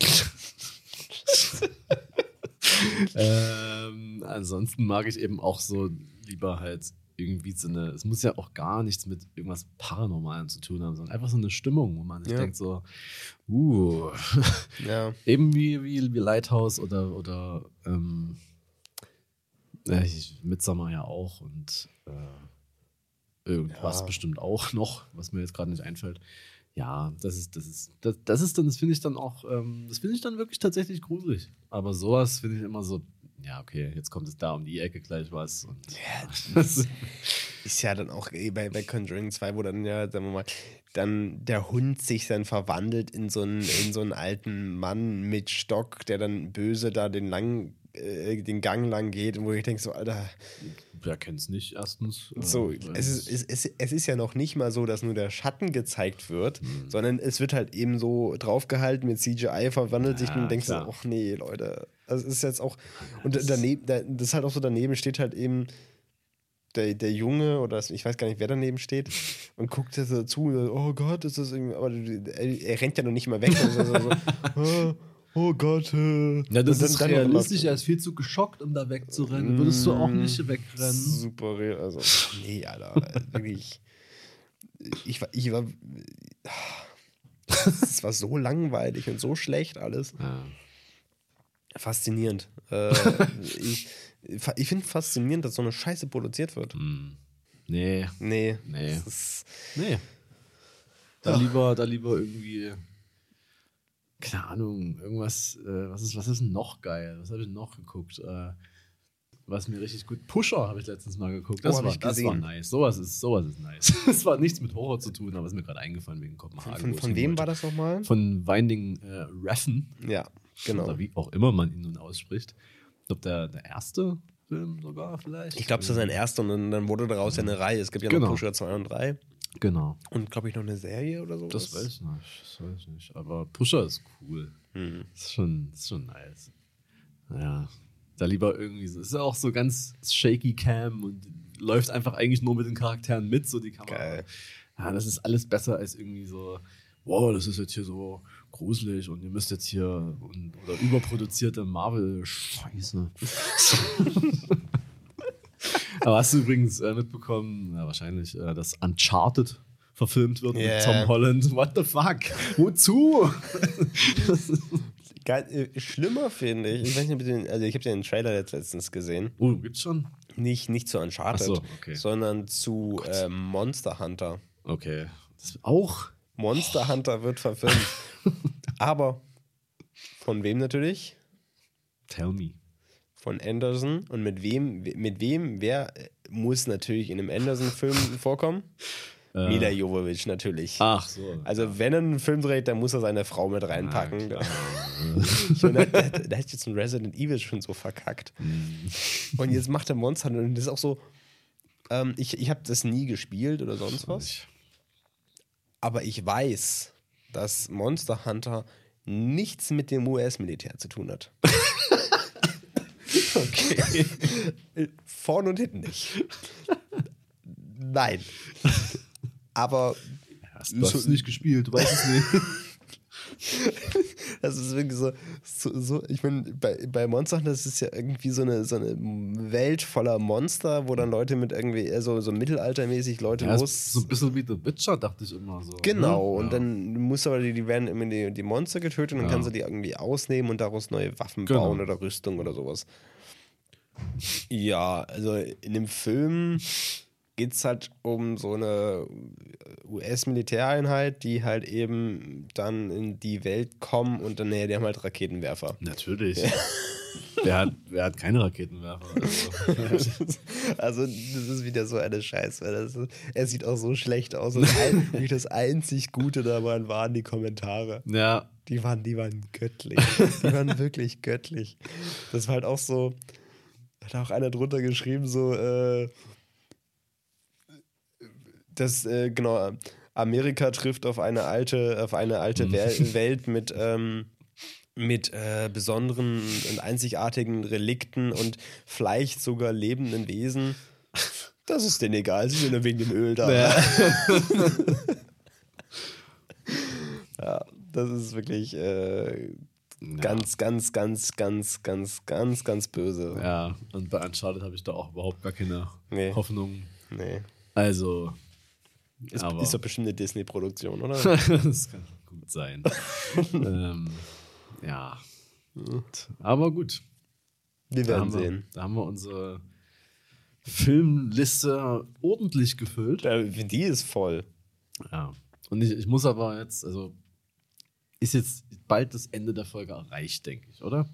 ähm, ansonsten mag ich eben auch so lieber halt irgendwie so eine, es muss ja auch gar nichts mit irgendwas Paranormalem zu tun haben, sondern einfach so eine Stimmung, wo man sich Ja. denkt so, uh, Ja, eben wie, wie, wie Lighthouse oder, oder ähm, äh, Midsommar ja auch und äh, irgendwas Ja. bestimmt auch noch, was mir jetzt gerade nicht einfällt. Ja, das ist, das ist, das, das ist dann, das finde ich dann auch, ähm, das finde ich dann wirklich tatsächlich gruselig. Aber sowas finde ich immer so, ja, okay, jetzt kommt es da um die Ecke gleich was. Und das, ist ja dann auch bei, bei Conjuring 2, wo dann ja, sagen wir mal, dann der Hund sich dann verwandelt in so einen, in so einen alten Mann mit Stock, der dann böse da den lang, äh, den Gang lang geht und wo ich denke so, Alter, wer kennt es nicht erstens? So, Äh, es ist, es, es, es ist ja noch nicht mal so, dass nur der Schatten gezeigt wird, Mhm. sondern es wird halt eben so draufgehalten mit CGI, verwandelt sich Ja, und denkst so, ach nee, Leute. Das ist jetzt auch. Und daneben, da- das ist halt auch so, daneben steht halt eben der, der Junge oder ich weiß gar nicht, wer daneben steht und guckt da so zu, oh Gott, ist das irgendwie. Aber er, rennt ja noch nicht mal weg. Also so, oh, oh Gott. Äh. Ja, das ist realistisch. Er ist viel zu geschockt, um da wegzurennen. Würdest du auch nicht wegrennen? Super real. Also, nee, Alter. wirklich. Ich war. Ich war es war so langweilig und so schlecht alles. Ja. Faszinierend. Äh, ich ich finde faszinierend, dass so eine Scheiße produziert wird. Hm. Nee, Nee. Nee. Ist, nee. Da lieber, da lieber irgendwie, keine Ahnung, irgendwas, äh, was, ist, was ist noch geil? Was habe ich noch geguckt? Äh, was mir richtig gut. Pusher habe ich letztens mal geguckt. Das, Oh, war, das war nice. Sowas ist, sowas ist nice. Es war nichts mit Horror zu tun, aber ist mir gerade eingefallen wegen Kopenhagen. von von hin wem wollte. war das nochmal? Von Winding äh, Refn. Ja, genau. Oder wie auch immer man ihn nun ausspricht. Ich glaube, der, der erste Film sogar vielleicht. Ich glaube, es ist sein erster und dann, dann wurde daraus ja eine Reihe. Es gibt ja Genau. noch Pusher 2 und 3 Genau. und glaube ich noch eine Serie oder so. Das weiß ich nicht. Das weiß ich nicht. Aber Pusher ist cool. Hm. Das ist schon, das ist schon nice. Ja. Da lieber irgendwie so. Ist ja auch so ganz shaky Cam und läuft einfach eigentlich nur mit den Charakteren mit, so die Kamera. Geil. Ja, das ist alles besser als irgendwie so, wow, das ist jetzt hier so gruselig und ihr müsst jetzt hier und, oder überproduzierte Marvel-Scheiße. Aber hast du übrigens äh, mitbekommen, ja, wahrscheinlich, äh, dass Uncharted verfilmt wird Yeah. mit Tom Holland? What the fuck? Wozu? Geil, äh, schlimmer finde ich. Ich weiß nicht, ob du den, also ich habe den Trailer jetzt letztens gesehen. oh, gibt's schon? Nicht, nicht zu Uncharted, so, okay. sondern zu äh, Monster Hunter. Okay. Das auch? Monster Hunter wird verfilmt. Aber von wem natürlich? Tell me. Von Anderson. Und mit wem, mit wem, wer äh, muss natürlich in einem Anderson-Film vorkommen? Mila Jovovich natürlich. Äh. Ach so. Also wenn er einen Film dreht, dann muss er seine Frau mit reinpacken. klar. Ich meine, da, da, hat jetzt ein Resident Evil schon so verkackt. Mhm. Und jetzt macht er Monster Hunter und das ist auch so. Ähm, ich ich habe das nie gespielt oder sonst was. Aber ich weiß, dass Monster Hunter nichts mit dem US-Militär zu tun hat. okay. Vorn und hinten nicht. Nein. Aber Hast du hast es nicht gespielt, du weißt es nicht. Das ist wirklich so, so, so ich meine, bei, bei Monster das ist ja irgendwie so eine, so eine Welt voller Monster, wo dann Leute mit irgendwie so, so mittelaltermäßig Leute Ja, los. so ein bisschen wie The Witcher, dachte ich immer so. Genau, ne? und ja. dann muss aber die, die werden immer die, die Monster getötet und dann Ja. kannst du die irgendwie ausnehmen und daraus neue Waffen Genau. bauen oder Rüstung oder sowas. Ja, also in dem Film geht es halt um so eine US-Militäreinheit, die halt eben dann in die Welt kommen und dann, naja, die haben halt Raketenwerfer. Natürlich. wer, hat, wer hat keine Raketenwerfer? Also, Also, das ist wieder so eine Scheiße. Das ist, er sieht auch so schlecht aus. Und ein, das einzig Gute daran waren die Kommentare. ja, Die waren, die waren göttlich. Die waren wirklich göttlich. Das war halt auch so, hat auch einer drunter geschrieben, so, äh, dass, äh, genau, Amerika trifft auf eine alte, auf eine alte Wel Welt mit, ähm, mit äh, besonderen und einzigartigen Relikten und vielleicht sogar lebenden Wesen. Das ist denen egal, sie sind nur wegen dem Öl da. Ja. Ja, das ist wirklich äh, ganz, ganz, ganz, ganz, ganz, ganz, ganz böse. ja, und bei Uncharted habe ich da auch überhaupt gar keine Nee. Hoffnung. Nee. Also, Ist, aber ist doch bestimmt eine Disney-Produktion, oder? das kann gut sein. ähm, ja. Aber gut. Wir Da werden wir, sehen. da haben wir unsere Filmliste ordentlich gefüllt. Ja, die ist voll. Ja. Und ich, ich muss aber jetzt, also ist jetzt bald das Ende der Folge erreicht, denke ich, oder?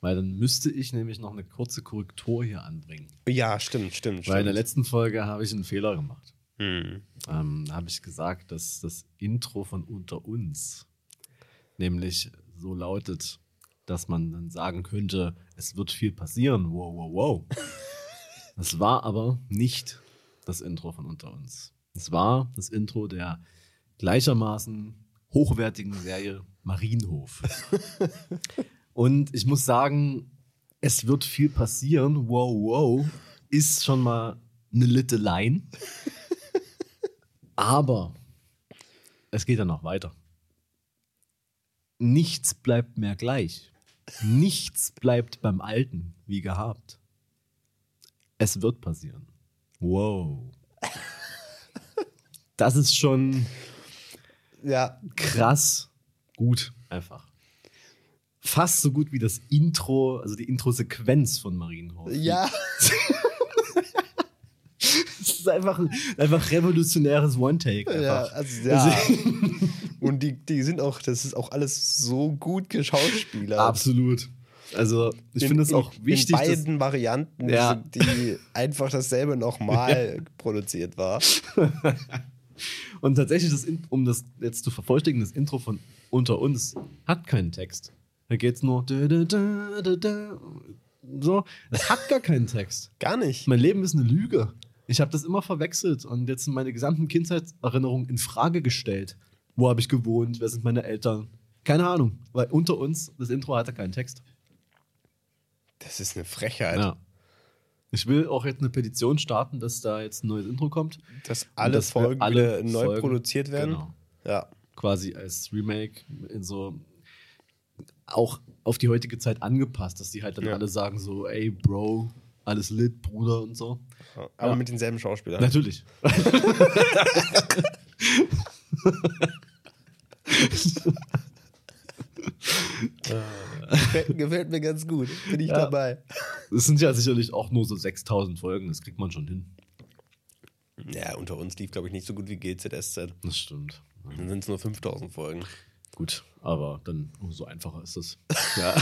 Weil dann müsste ich nämlich noch eine kurze Korrektur hier anbringen. Ja, stimmt, stimmt. Weil in der stimmt. letzten Folge habe ich einen Fehler gemacht. Hm. Ähm, da habe ich gesagt, dass das Intro von Unter uns nämlich so lautet, dass man dann sagen könnte, es wird viel passieren. Wow, wow, wow. Das war aber nicht das Intro von Unter uns. Es war das Intro der gleichermaßen hochwertigen Serie Marienhof. Und ich muss sagen, es wird viel passieren. Wow, wow. Ist schon mal eine Littelein. Aber es geht ja noch weiter. Nichts bleibt mehr gleich. Nichts bleibt beim Alten wie gehabt. Es wird passieren. Wow. Das ist schon Ja, krass gut, einfach. Fast so gut wie das Intro, also die Intro-Sequenz von Marienhof. ja. Einfach ein einfach revolutionäres One-Take. ja, Einfach. also, ja. Und die, die sind auch, das ist auch alles so gut geschauspielert. Absolut. Also, ich In- finde es auch wichtig, In dass, beiden Varianten, Ja. die, einfach dasselbe nochmal produziert war. Und tatsächlich, das, um das jetzt zu vervollständigen, das Intro von Unter uns hat keinen Text. Da geht es nur. Da, da, da, da, da. So, es hat gar keinen Text. Gar nicht. Mein Leben ist eine Lüge. Ich habe das immer verwechselt und jetzt sind meine gesamten Kindheitserinnerungen in Frage gestellt. Wo habe ich gewohnt? Wer sind meine Eltern? Keine Ahnung, weil unter uns das Intro hatte keinen Text. Das ist eine Frechheit. Ja. Ich will auch jetzt eine Petition starten, dass da jetzt ein neues Intro kommt. Dass alle dass Folgen alle neu Folgen- produziert werden. Genau. Ja. quasi als Remake in so auch auf die heutige Zeit angepasst, dass die halt dann Ja. alle sagen so, ey Bro, alles lit, Bruder und so. Aber Ja. mit denselben Schauspielern. Natürlich. Gefällt, gefällt mir ganz gut. Bin ich Ja. dabei. Es sind ja sicherlich auch nur so 6000 Folgen, das kriegt man schon hin. Ja, unter uns lief, glaube ich, nicht so gut wie GZSZ. Das stimmt. Dann sind es nur 5000 Folgen. Gut, aber dann umso einfacher ist es. Ja.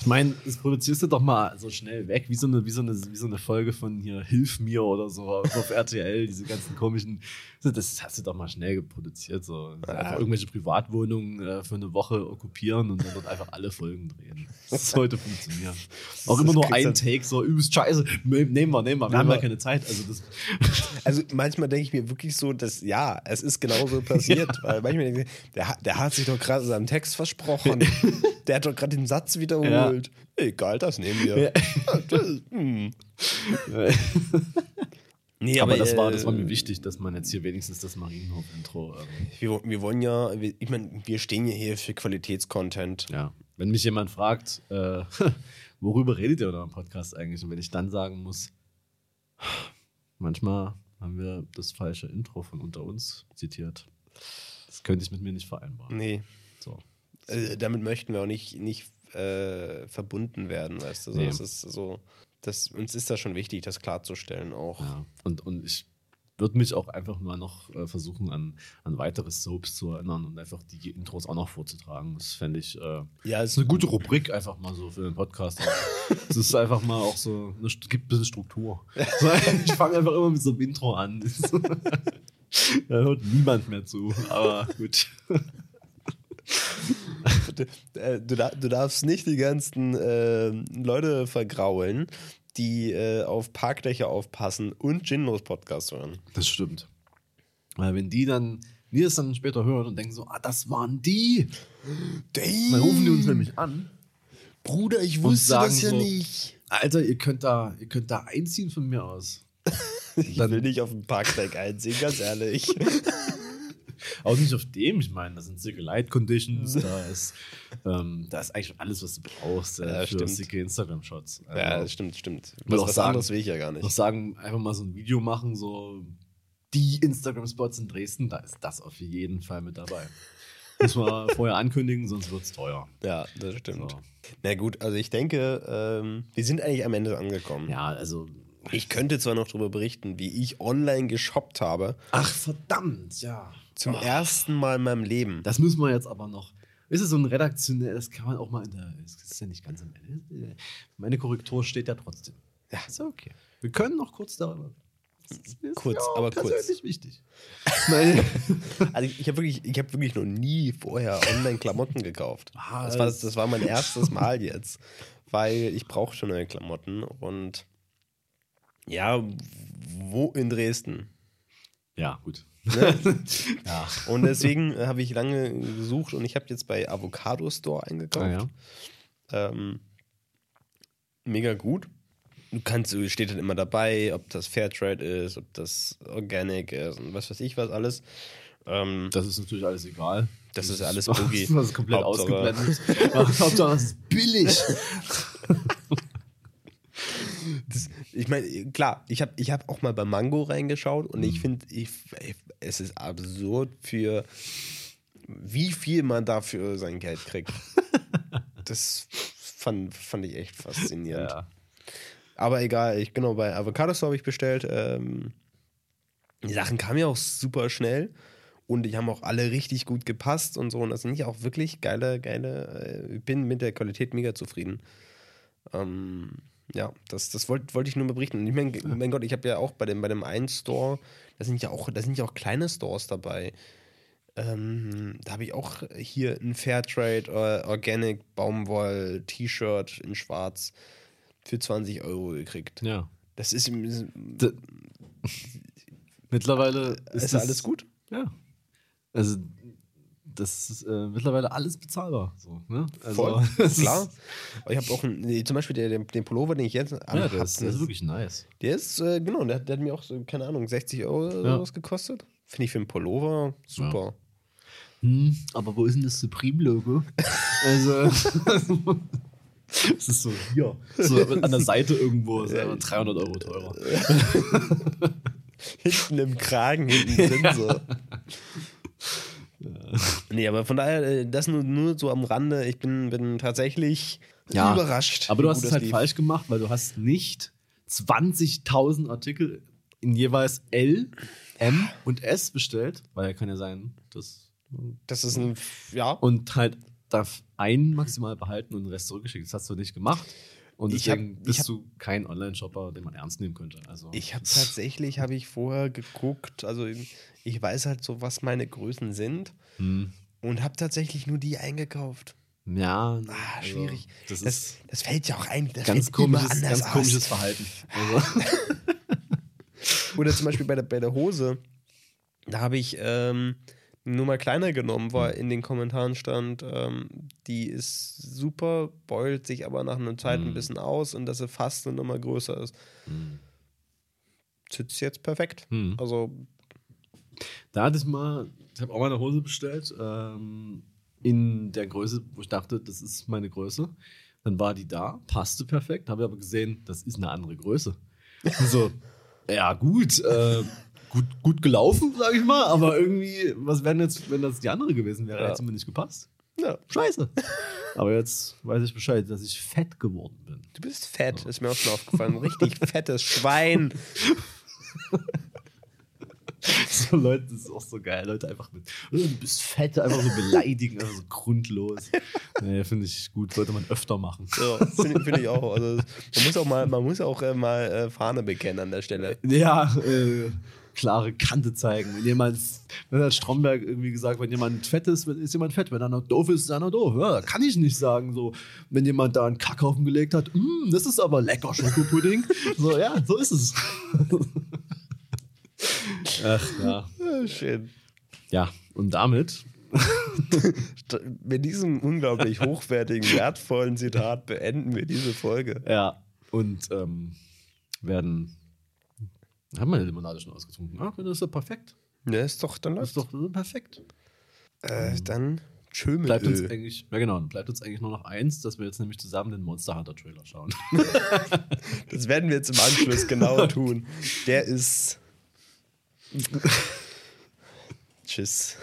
Ich meine, das produzierst du doch mal so schnell weg, wie so eine, wie so eine, wie so eine Folge von hier Hilf mir oder so auf RTL, diese ganzen komischen. Das hast du doch mal schnell produziert. So. Einfach irgendwelche Privatwohnungen äh, für eine Woche okkupieren und dann dort einfach alle Folgen drehen. Das sollte funktionieren. Auch immer nur ein Take, so übelst scheiße. Nehmen wir, nehmen wir. Wir haben ja keine Zeit. Also das, Also manchmal denke ich mir wirklich so, dass ja, es ist genauso passiert. weil manchmal denke ich, der, hat- der hat sich doch gerade seinem Text versprochen. der hat doch gerade den Satz wiederholt. Egal, das nehmen wir. Ja. Ja, das, hm. Nee, aber, das, war, das war äh, mir wichtig, dass man jetzt hier wenigstens das Marienhof-Intro. Ähm, Wir, wir wollen ja, wir, ich meine, wir stehen ja hier für Qualitätscontent. ja. Wenn mich jemand fragt, äh, worüber redet ihr in eurem Podcast eigentlich? Und wenn ich dann sagen muss, manchmal haben wir das falsche Intro von unter uns zitiert. Das könnte ich mit mir nicht vereinbaren. Nee, So. Äh, damit möchten wir auch nicht, nicht äh, verbunden werden, weißt du. So, Nee. Das ist so, das, uns ist das schon wichtig, das klarzustellen auch. Ja. Und, und ich würde mich auch einfach mal noch äh, versuchen, an, an weitere Soaps zu erinnern und einfach die Intros auch noch vorzutragen. Das fände ich. Äh, Ja, ist eine gute Rubrik einfach mal so für den Podcast. Es ist einfach mal auch so, eine, St- gibt ein bisschen Struktur. Ich fange einfach immer mit so einem Intro an. Da hört niemand mehr zu, aber gut. Du, äh, du, du darfst nicht die ganzen äh, Leute vergraulen, die äh, auf Parkdächer aufpassen und Ginlos Podcast hören. Das stimmt. Weil wenn die dann, die es dann später hören und denken so, ah, das waren die, dann rufen die uns nämlich an. Bruder, ich wusste das ja nicht. Alter, ihr könnt da, ihr könnt da einziehen von mir aus. Ich Dann- will nicht auf dem Parkdeck einziehen, ganz ehrlich. Auch nicht auf dem, ich meine, da sind Single Light Conditions, da ist, ähm, da ist eigentlich alles, was du brauchst äh, Ja, für sicke Instagram-Shots. Also, ja, das stimmt, stimmt. Was, auch was sagen- anderes will ich ja gar noch nicht. sagen, einfach mal so ein Video machen, so die Instagram-Spots in Dresden, da ist das auf jeden Fall mit dabei. Muss man vorher ankündigen, sonst wird es teuer. Ja, das stimmt. So. Na gut, also ich denke, ähm, wir sind eigentlich am Ende angekommen. Ja, also. Ich könnte zwar noch darüber berichten, wie ich online geshoppt habe, Ach, verdammt, ja. Zum Oh, ersten Mal in meinem Leben. Das müssen wir jetzt aber noch. Ist es so ein redaktionell, das kann man auch mal in der. Das ist ja nicht ganz am Ende. Meine Korrektur steht ja trotzdem. Ja, ist okay. Wir können noch kurz darüber. Das ist Kurz, ja aber kurz. persönlich wichtig. Meine, Also ich, ich habe wirklich, ich hab wirklich noch nie vorher online Klamotten gekauft. Ah, Das war, das- das war mein erstes Mal jetzt, weil ich brauche schon neue Klamotten und ja, wo in Dresden? ja, gut. Ne? Ja. Und deswegen äh, habe ich lange gesucht und ich habe jetzt bei Avocado Store eingekauft. Ah, ja. Ähm, mega gut. Du kannst, steht dann immer dabei, ob das Fairtrade ist, ob das Organic ist und was weiß ich was alles. Ähm, Das ist natürlich alles egal. Das ist alles Boogie. Das ist komplett Hauptsache- ausgeblendet. Hauptsache, es ist billig. das, ich meine, klar, ich habe ich hab auch mal bei Mango reingeschaut und Mhm. ich finde, ich, es ist absurd für wie viel man dafür sein Geld kriegt. das fand, fand ich echt faszinierend. Ja. Aber egal, ich genau bei Avocado Store habe ich bestellt. Ähm, die Sachen kamen ja auch super schnell und die haben auch alle richtig gut gepasst und so. Und das sind ja auch wirklich geile, geile. Äh, ich bin mit der Qualität mega zufrieden. Ähm, ja, das, das wollte wollt ich nur mal berichten. Und ich meine, mein Gott, ich habe ja auch bei dem, bei dem einen Store, da sind ja auch, da sind ja auch kleine Stores dabei. Ähm, da habe ich auch hier ein Fairtrade äh, Organic Baumwoll T-Shirt in Schwarz für 20 Euro gekriegt. ja. Das ist, ist, D mittlerweile ist, ist das- alles gut. Ja. Also, das ist äh, mittlerweile alles bezahlbar. So, ne? also, Voll. ist- Klar. Ich habe auch einen, nee, zum Beispiel der, der, den Pullover, den ich jetzt Ja, anhab, das, das ist wirklich nice. der ist, äh, genau, der, der hat mir auch so, keine Ahnung, 60 Euro oder Ja. sowas gekostet. Finde ich für einen Pullover super. Hm, aber wo ist denn das Supreme-Logo? also, es ist so hier. So an der Seite irgendwo. Ist aber 300 Euro teurer. hinten im Kragen, hinten drin so. Nee, aber von daher, äh, das nur, nur so am Rande. Ich bin, bin tatsächlich Ja, überrascht. Aber du hast es halt lief. falsch gemacht, weil du hast nicht 20.000 Artikel in jeweils L, M und S bestellt, weil kann ja sein, dass Das ist ein, ja. und halt darf einen maximal behalten und den Rest zurückgeschickt. Das hast du nicht gemacht. Und Ich hab- deswegen ich bist hab- du kein Online-Shopper, den man ernst nehmen könnte. Also Ich habe tatsächlich, habe ich vorher geguckt, also ich weiß halt so, was meine Größen sind Hm. und habe tatsächlich nur die eingekauft. Ja, Ah, also, schwierig. das, Das, ist das fällt ja auch ein. Das ganz fällt komisches, ganz aus. komisches Verhalten. Also, Oder zum Beispiel bei der, bei der Hose, da habe ich ähm, nur mal kleiner genommen, weil in den Kommentaren stand, ähm, die ist super, beult sich aber nach einer Zeit ein Mhm. bisschen aus und dass sie fast eine Nummer größer ist. hm. sitzt jetzt perfekt. Hm. Also, Da hatte ich mal, ich habe auch mal eine Hose bestellt, ähm, in der Größe, wo ich dachte, das ist meine Größe. Dann war die da, passte perfekt, habe aber gesehen, das ist eine andere Größe. so, ja, gut, äh, gut, gut gelaufen, sage ich mal, aber irgendwie, was wäre jetzt, wenn das die andere gewesen wäre, Ja. hätte mir nicht gepasst. ja, Scheiße. aber jetzt weiß ich Bescheid, dass ich fett geworden bin. du bist fett, ist mir auch schon aufgefallen. Richtig fettes Schwein. So Leute, das ist auch so geil. Leute einfach mit, "Oh, du bist fett, einfach so beleidigen, einfach so grundlos. Nee, finde ich gut, sollte man öfter machen. Ja, finde find ich auch. Also, man muss auch mal, man muss auch äh, mal äh, Fahne bekennen an der Stelle. Ja, äh, klare Kante zeigen. Wenn jemand, wenn hat Stromberg irgendwie gesagt, wenn jemand fett ist, ist jemand fett. Wenn einer doof ist, ist einer doof. Ja, kann ich nicht sagen. So, wenn jemand da einen Kackhaufen gelegt hat, "Mm, das ist aber lecker Schokopudding. so, ja, so ist es. Ach ja. Ja, schön. Ja, und damit Mit diesem unglaublich hochwertigen, wertvollen Zitat beenden wir diese Folge. Ja, und ähm, werden. Haben wir eine Limonade schon ausgetrunken? Ja, das ist doch perfekt. Ja, ist doch, dann Das ist doch ist perfekt. Äh, dann tschö mit Bleibt uns Ö. eigentlich, ja genau, bleibt uns eigentlich nur noch eins, dass wir jetzt nämlich zusammen den Monster Hunter Trailer schauen. Das werden wir jetzt im Anschluss genau tun. Der ist. Tschüss.